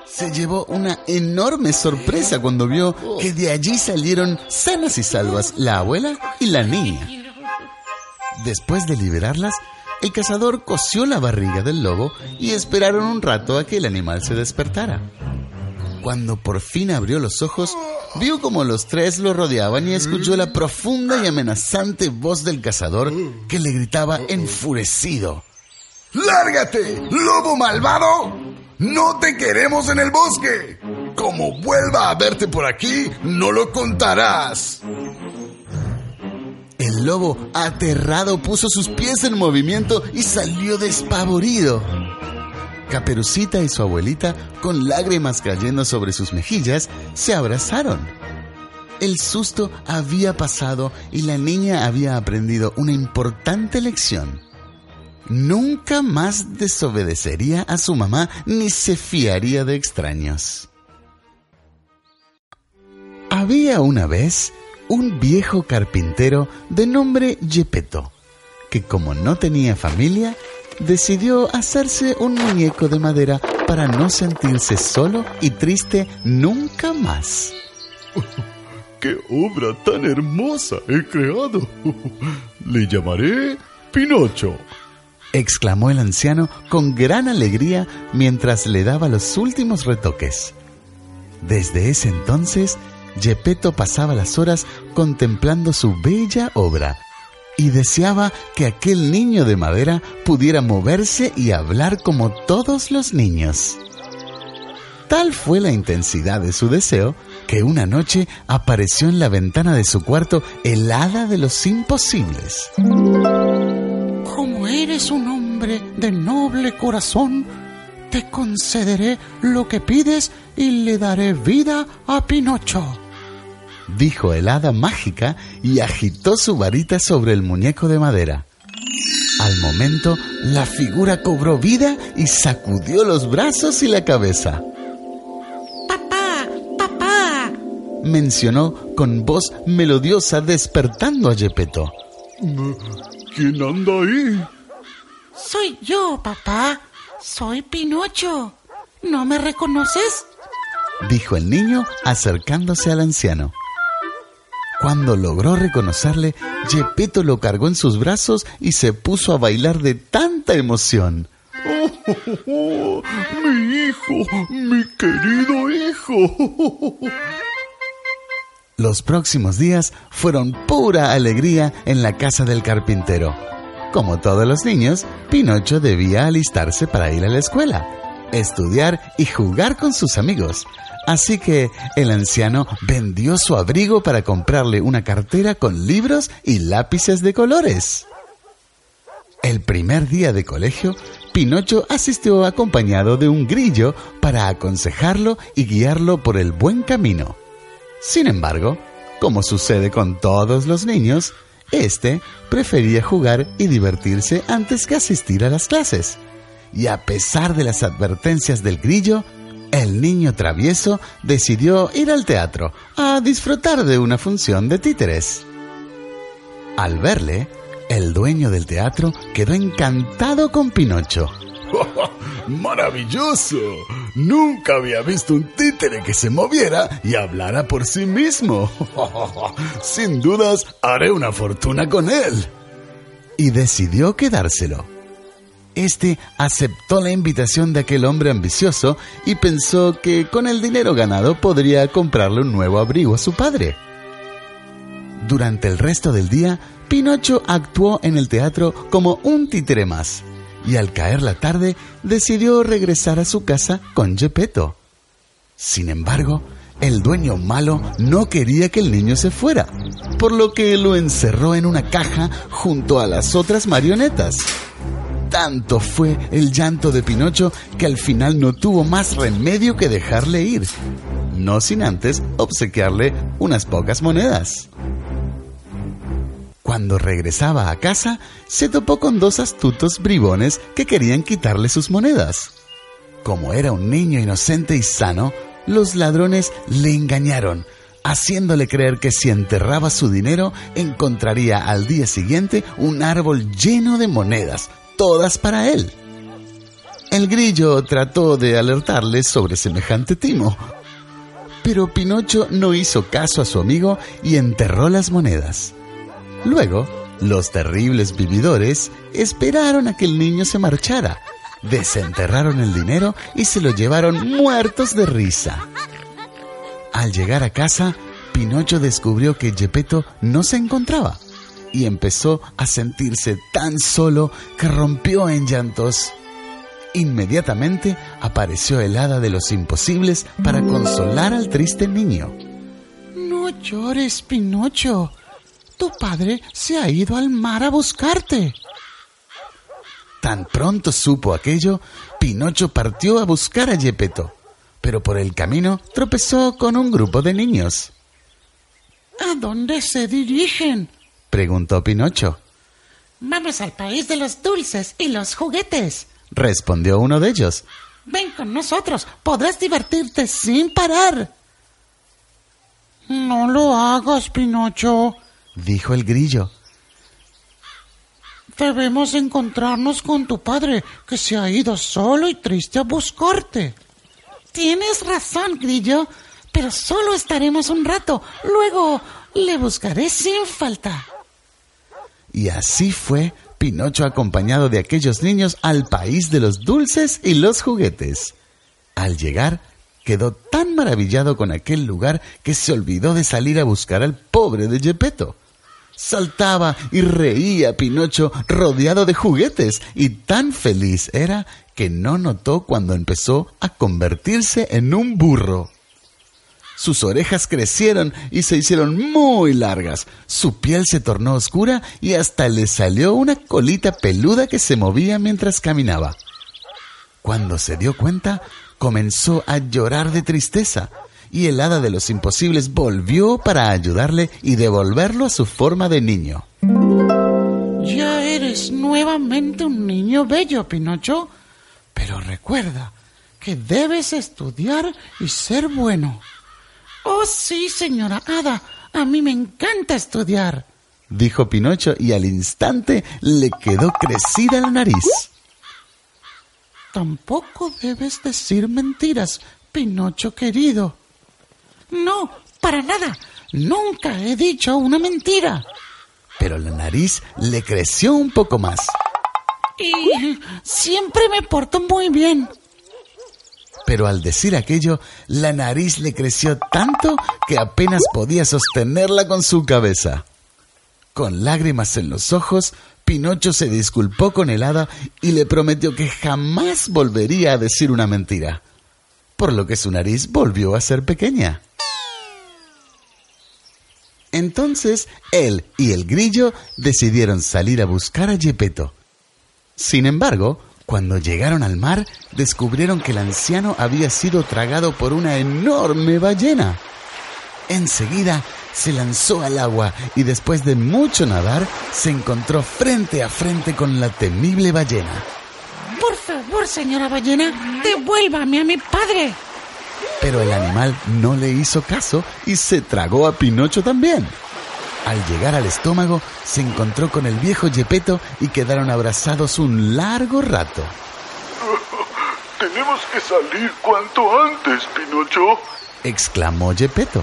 Se llevó una enorme sorpresa cuando vio que de allí salieron sanas y salvas la abuela y la niña. Después de liberarlas, el cazador cosió la barriga del lobo y esperaron un rato a que el animal se despertara. Cuando por fin abrió los ojos, vio como los tres lo rodeaban y escuchó la profunda y amenazante voz del cazador que le gritaba enfurecido. ¡Lárgate, lobo malvado! ¡No te queremos en el bosque! Como vuelva a verte por aquí, no lo contarás. El lobo, aterrado, puso sus pies en movimiento y salió despavorido. Caperucita y su abuelita, con lágrimas cayendo sobre sus mejillas, se abrazaron. El susto había pasado y la niña había aprendido una importante lección. Nunca más desobedecería a su mamá ni se fiaría de extraños. Había una vez un viejo carpintero de nombre Gepetto, que como no tenía familia, decidió hacerse un muñeco de madera para no sentirse solo y triste nunca más. ¡Qué obra tan hermosa he creado! Le llamaré Pinocho. Exclamó el anciano con gran alegría mientras le daba los últimos retoques. Desde ese entonces, Gepetto pasaba las horas contemplando su bella obra y deseaba que aquel niño de madera pudiera moverse y hablar como todos los niños. Tal fue la intensidad de su deseo que una noche apareció en la ventana de su cuarto el hada de los imposibles. Como eres un hombre de noble corazón, te concederé lo que pides y le daré vida a Pinocho dijo el hada mágica y agitó su varita sobre el muñeco de madera. Al momento, la figura cobró vida y sacudió los brazos y la cabeza. Papá, papá, mencionó con voz melodiosa despertando a Gepetto. ¿Quién anda ahí? Soy yo, papá. Soy Pinocho. ¿No me reconoces? dijo el niño acercándose al anciano. Cuando logró reconocerle, Gepetto lo cargó en sus brazos y se puso a bailar de tanta emoción. Oh, oh, oh, mi hijo, mi querido hijo. Los próximos días fueron pura alegría en la casa del carpintero. Como todos los niños, Pinocho debía alistarse para ir a la escuela, estudiar y jugar con sus amigos. Así que el anciano vendió su abrigo para comprarle una cartera con libros y lápices de colores. El primer día de colegio, Pinocho asistió acompañado de un grillo para aconsejarlo y guiarlo por el buen camino. Sin embargo, como sucede con todos los niños, este prefería jugar y divertirse antes que asistir a las clases. Y a pesar de las advertencias del grillo, el niño travieso decidió ir al teatro a disfrutar de una función de títeres. Al verle, el dueño del teatro quedó encantado con Pinocho. ¡Maravilloso! Nunca había visto un títere que se moviera y hablara por sí mismo. Sin dudas, haré una fortuna con él. Y decidió quedárselo. Este aceptó la invitación de aquel hombre ambicioso y pensó que con el dinero ganado podría comprarle un nuevo abrigo a su padre. Durante el resto del día, Pinocho actuó en el teatro como un títere más y al caer la tarde decidió regresar a su casa con Gepetto. Sin embargo, el dueño malo no quería que el niño se fuera, por lo que lo encerró en una caja junto a las otras marionetas. Tanto fue el llanto de Pinocho que al final no tuvo más remedio que dejarle ir, no sin antes obsequiarle unas pocas monedas. Cuando regresaba a casa, se topó con dos astutos bribones que querían quitarle sus monedas. Como era un niño inocente y sano, los ladrones le engañaron, haciéndole creer que si enterraba su dinero encontraría al día siguiente un árbol lleno de monedas, todas para él. El grillo trató de alertarle sobre semejante timo, pero Pinocho no hizo caso a su amigo y enterró las monedas. Luego, los terribles vividores esperaron a que el niño se marchara, desenterraron el dinero y se lo llevaron muertos de risa. Al llegar a casa, Pinocho descubrió que Gepetto no se encontraba y empezó a sentirse tan solo que rompió en llantos. Inmediatamente apareció el hada de los imposibles para consolar al triste niño. No llores, Pinocho. Tu padre se ha ido al mar a buscarte. Tan pronto supo aquello, Pinocho partió a buscar a Gepetto, pero por el camino tropezó con un grupo de niños. ¿A dónde se dirigen? preguntó Pinocho. Vamos al país de los dulces y los juguetes, respondió uno de ellos. Ven con nosotros, podrás divertirte sin parar. No lo hagas, Pinocho, dijo el grillo. Debemos encontrarnos con tu padre, que se ha ido solo y triste a buscarte. Tienes razón, grillo, pero solo estaremos un rato. Luego le buscaré sin falta. Y así fue Pinocho acompañado de aquellos niños al país de los dulces y los juguetes. Al llegar, quedó tan maravillado con aquel lugar que se olvidó de salir a buscar al pobre de Gepetto. Saltaba y reía Pinocho rodeado de juguetes y tan feliz era que no notó cuando empezó a convertirse en un burro. Sus orejas crecieron y se hicieron muy largas, su piel se tornó oscura y hasta le salió una colita peluda que se movía mientras caminaba. Cuando se dio cuenta, comenzó a llorar de tristeza y el hada de los imposibles volvió para ayudarle y devolverlo a su forma de niño. Ya eres nuevamente un niño bello, Pinocho. Pero recuerda que debes estudiar y ser bueno. Oh, sí, señora Hada, a mí me encanta estudiar, dijo Pinocho y al instante le quedó crecida la nariz. Tampoco debes decir mentiras, Pinocho querido. No, para nada. Nunca he dicho una mentira. Pero la nariz le creció un poco más. Y siempre me porto muy bien. Pero al decir aquello, la nariz le creció tanto que apenas podía sostenerla con su cabeza. Con lágrimas en los ojos, Pinocho se disculpó con el hada y le prometió que jamás volvería a decir una mentira, por lo que su nariz volvió a ser pequeña. Entonces él y el grillo decidieron salir a buscar a Gepetto. Sin embargo, cuando llegaron al mar, descubrieron que el anciano había sido tragado por una enorme ballena. Enseguida se lanzó al agua y después de mucho nadar, se encontró frente a frente con la temible ballena. Por favor, señora ballena, devuélvame a mi padre. Pero el animal no le hizo caso y se tragó a Pinocho también. Al llegar al estómago, se encontró con el viejo Gepetto y quedaron abrazados un largo rato. Tenemos que salir cuanto antes, Pinocho, exclamó Gepetto.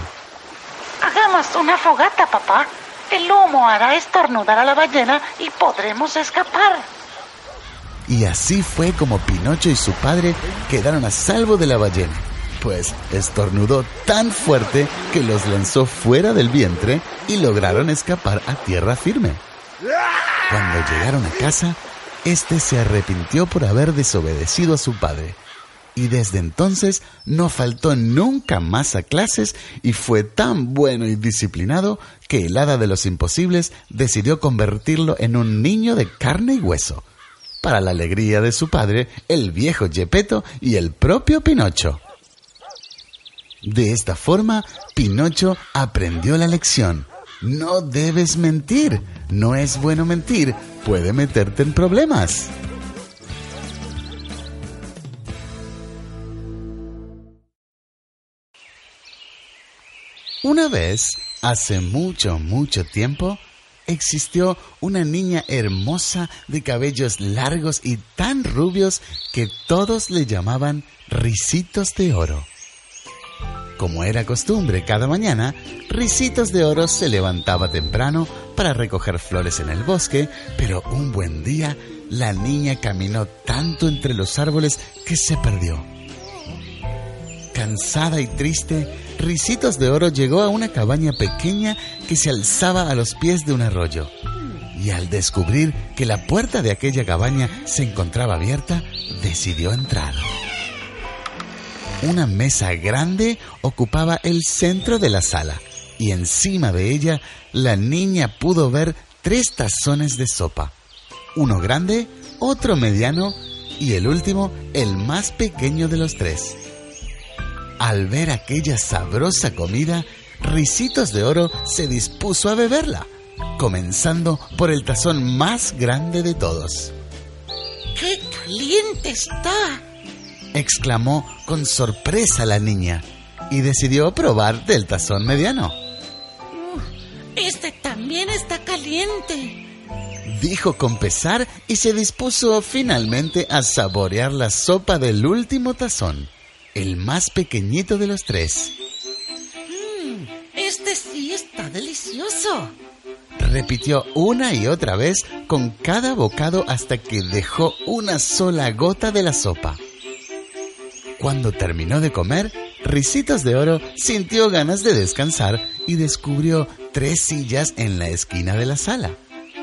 Hagamos una fogata, papá. El humo hará estornudar a la ballena y podremos escapar. Y así fue como Pinocho y su padre quedaron a salvo de la ballena, pues estornudó tan fuerte que los lanzó fuera del vientre y lograron escapar a tierra firme. Cuando llegaron a casa, este se arrepintió por haber desobedecido a su padre y desde entonces no faltó nunca más a clases y fue tan bueno y disciplinado que el hada de los imposibles decidió convertirlo en un niño de carne y hueso, para la alegría de su padre, el viejo Gepetto y el propio Pinocho. De esta forma, Pinocho aprendió la lección. No debes mentir. No es bueno mentir. Puede meterte en problemas. Una vez, hace mucho, mucho tiempo, existió una niña hermosa de cabellos largos y tan rubios que todos le llamaban Risitos de Oro. Como era costumbre cada mañana, Risitos de Oro se levantaba temprano para recoger flores en el bosque, pero un buen día la niña caminó tanto entre los árboles que se perdió. Cansada y triste, Ricitos de Oro llegó a una cabaña pequeña que se alzaba a los pies de un arroyo. Y al descubrir que la puerta de aquella cabaña se encontraba abierta, decidió entrar. Una mesa grande ocupaba el centro de la sala y encima de ella la niña pudo ver tres tazones de sopa. Uno grande, otro mediano y el último, el más pequeño de los tres. Al ver aquella sabrosa comida, Ricitos de Oro se dispuso a beberla, comenzando por el tazón más grande de todos. ¡Qué caliente está! exclamó con sorpresa la niña y decidió probar del tazón mediano. Este también está caliente, dijo con pesar y se dispuso finalmente a saborear la sopa del último tazón el más pequeñito de los tres. Mm, este sí está delicioso. Repitió una y otra vez con cada bocado hasta que dejó una sola gota de la sopa. Cuando terminó de comer, Risitos de Oro sintió ganas de descansar y descubrió tres sillas en la esquina de la sala.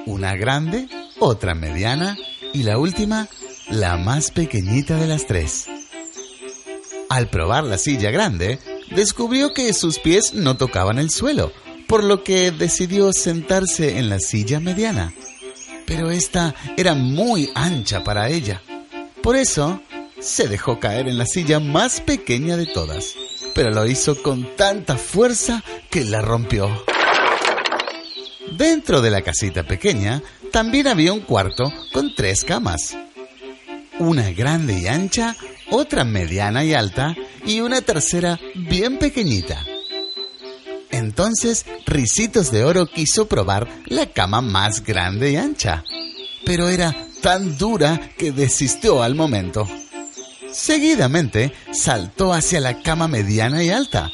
Una grande, otra mediana y la última, la más pequeñita de las tres. Al probar la silla grande, descubrió que sus pies no tocaban el suelo, por lo que decidió sentarse en la silla mediana. Pero esta era muy ancha para ella. Por eso, se dejó caer en la silla más pequeña de todas, pero lo hizo con tanta fuerza que la rompió. Dentro de la casita pequeña también había un cuarto con tres camas. Una grande y ancha, otra mediana y alta y una tercera bien pequeñita. Entonces Ricitos de Oro quiso probar la cama más grande y ancha, pero era tan dura que desistió al momento. Seguidamente saltó hacia la cama mediana y alta,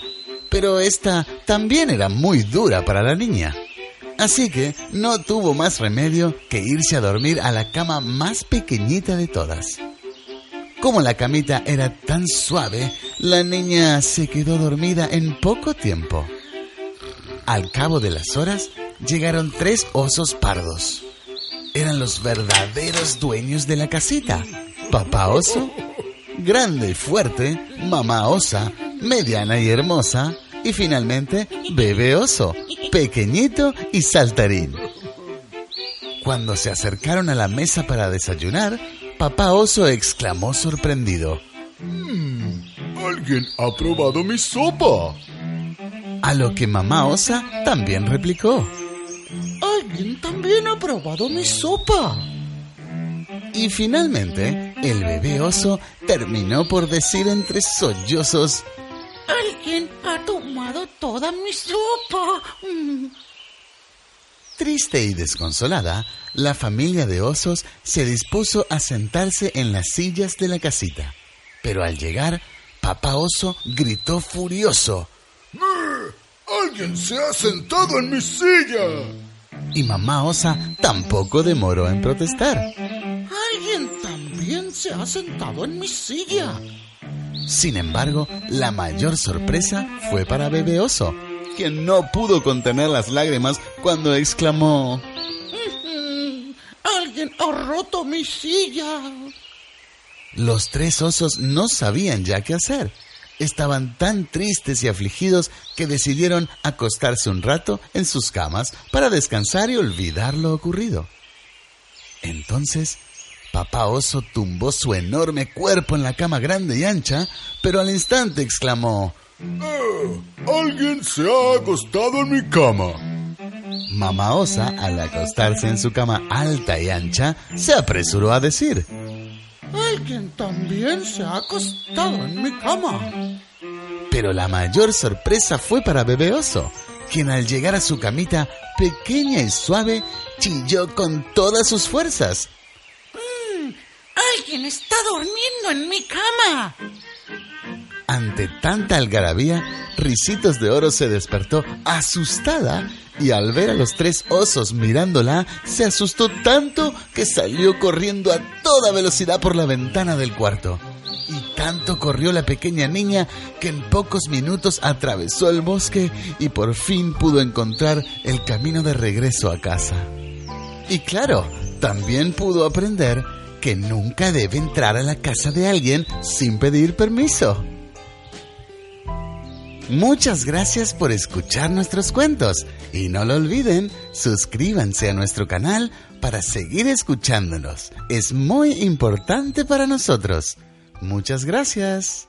pero esta también era muy dura para la niña. Así que no tuvo más remedio que irse a dormir a la cama más pequeñita de todas. Como la camita era tan suave, la niña se quedó dormida en poco tiempo. Al cabo de las horas, llegaron tres osos pardos. Eran los verdaderos dueños de la casita. Papá oso, grande y fuerte, mamá osa, mediana y hermosa, y finalmente bebé oso, pequeñito y saltarín. Cuando se acercaron a la mesa para desayunar, Papá Oso exclamó sorprendido. Mm, alguien ha probado mi sopa. A lo que Mamá Osa también replicó. Alguien también ha probado mi sopa. Y finalmente, el bebé oso terminó por decir entre sollozos. Alguien ha tomado toda mi sopa. Mm. Triste y desconsolada, la familia de osos se dispuso a sentarse en las sillas de la casita. Pero al llegar, papá oso gritó furioso. ¡Alguien se ha sentado en mi silla! Y mamá osa tampoco demoró en protestar. Alguien también se ha sentado en mi silla. Sin embargo, la mayor sorpresa fue para Bebé Oso, quien no pudo contener las lágrimas cuando exclamó... Alguien ha roto mi silla. Los tres osos no sabían ya qué hacer. Estaban tan tristes y afligidos que decidieron acostarse un rato en sus camas para descansar y olvidar lo ocurrido. Entonces, papá oso tumbó su enorme cuerpo en la cama grande y ancha, pero al instante exclamó, "Eh, alguien se ha acostado en mi cama. Mamá osa, al acostarse en su cama alta y ancha, se apresuró a decir, Alguien también se ha acostado en mi cama. Pero la mayor sorpresa fue para Bebé Oso, quien al llegar a su camita pequeña y suave, chilló con todas sus fuerzas. Mm, alguien está durmiendo en mi cama. Ante tanta algarabía, Ricitos de Oro se despertó asustada y al ver a los tres osos mirándola, se asustó tanto que salió corriendo a toda velocidad por la ventana del cuarto. Y tanto corrió la pequeña niña que en pocos minutos atravesó el bosque y por fin pudo encontrar el camino de regreso a casa. Y claro, también pudo aprender que nunca debe entrar a la casa de alguien sin pedir permiso. Muchas gracias por escuchar nuestros cuentos y no lo olviden, suscríbanse a nuestro canal para seguir escuchándonos. Es muy importante para nosotros. Muchas gracias.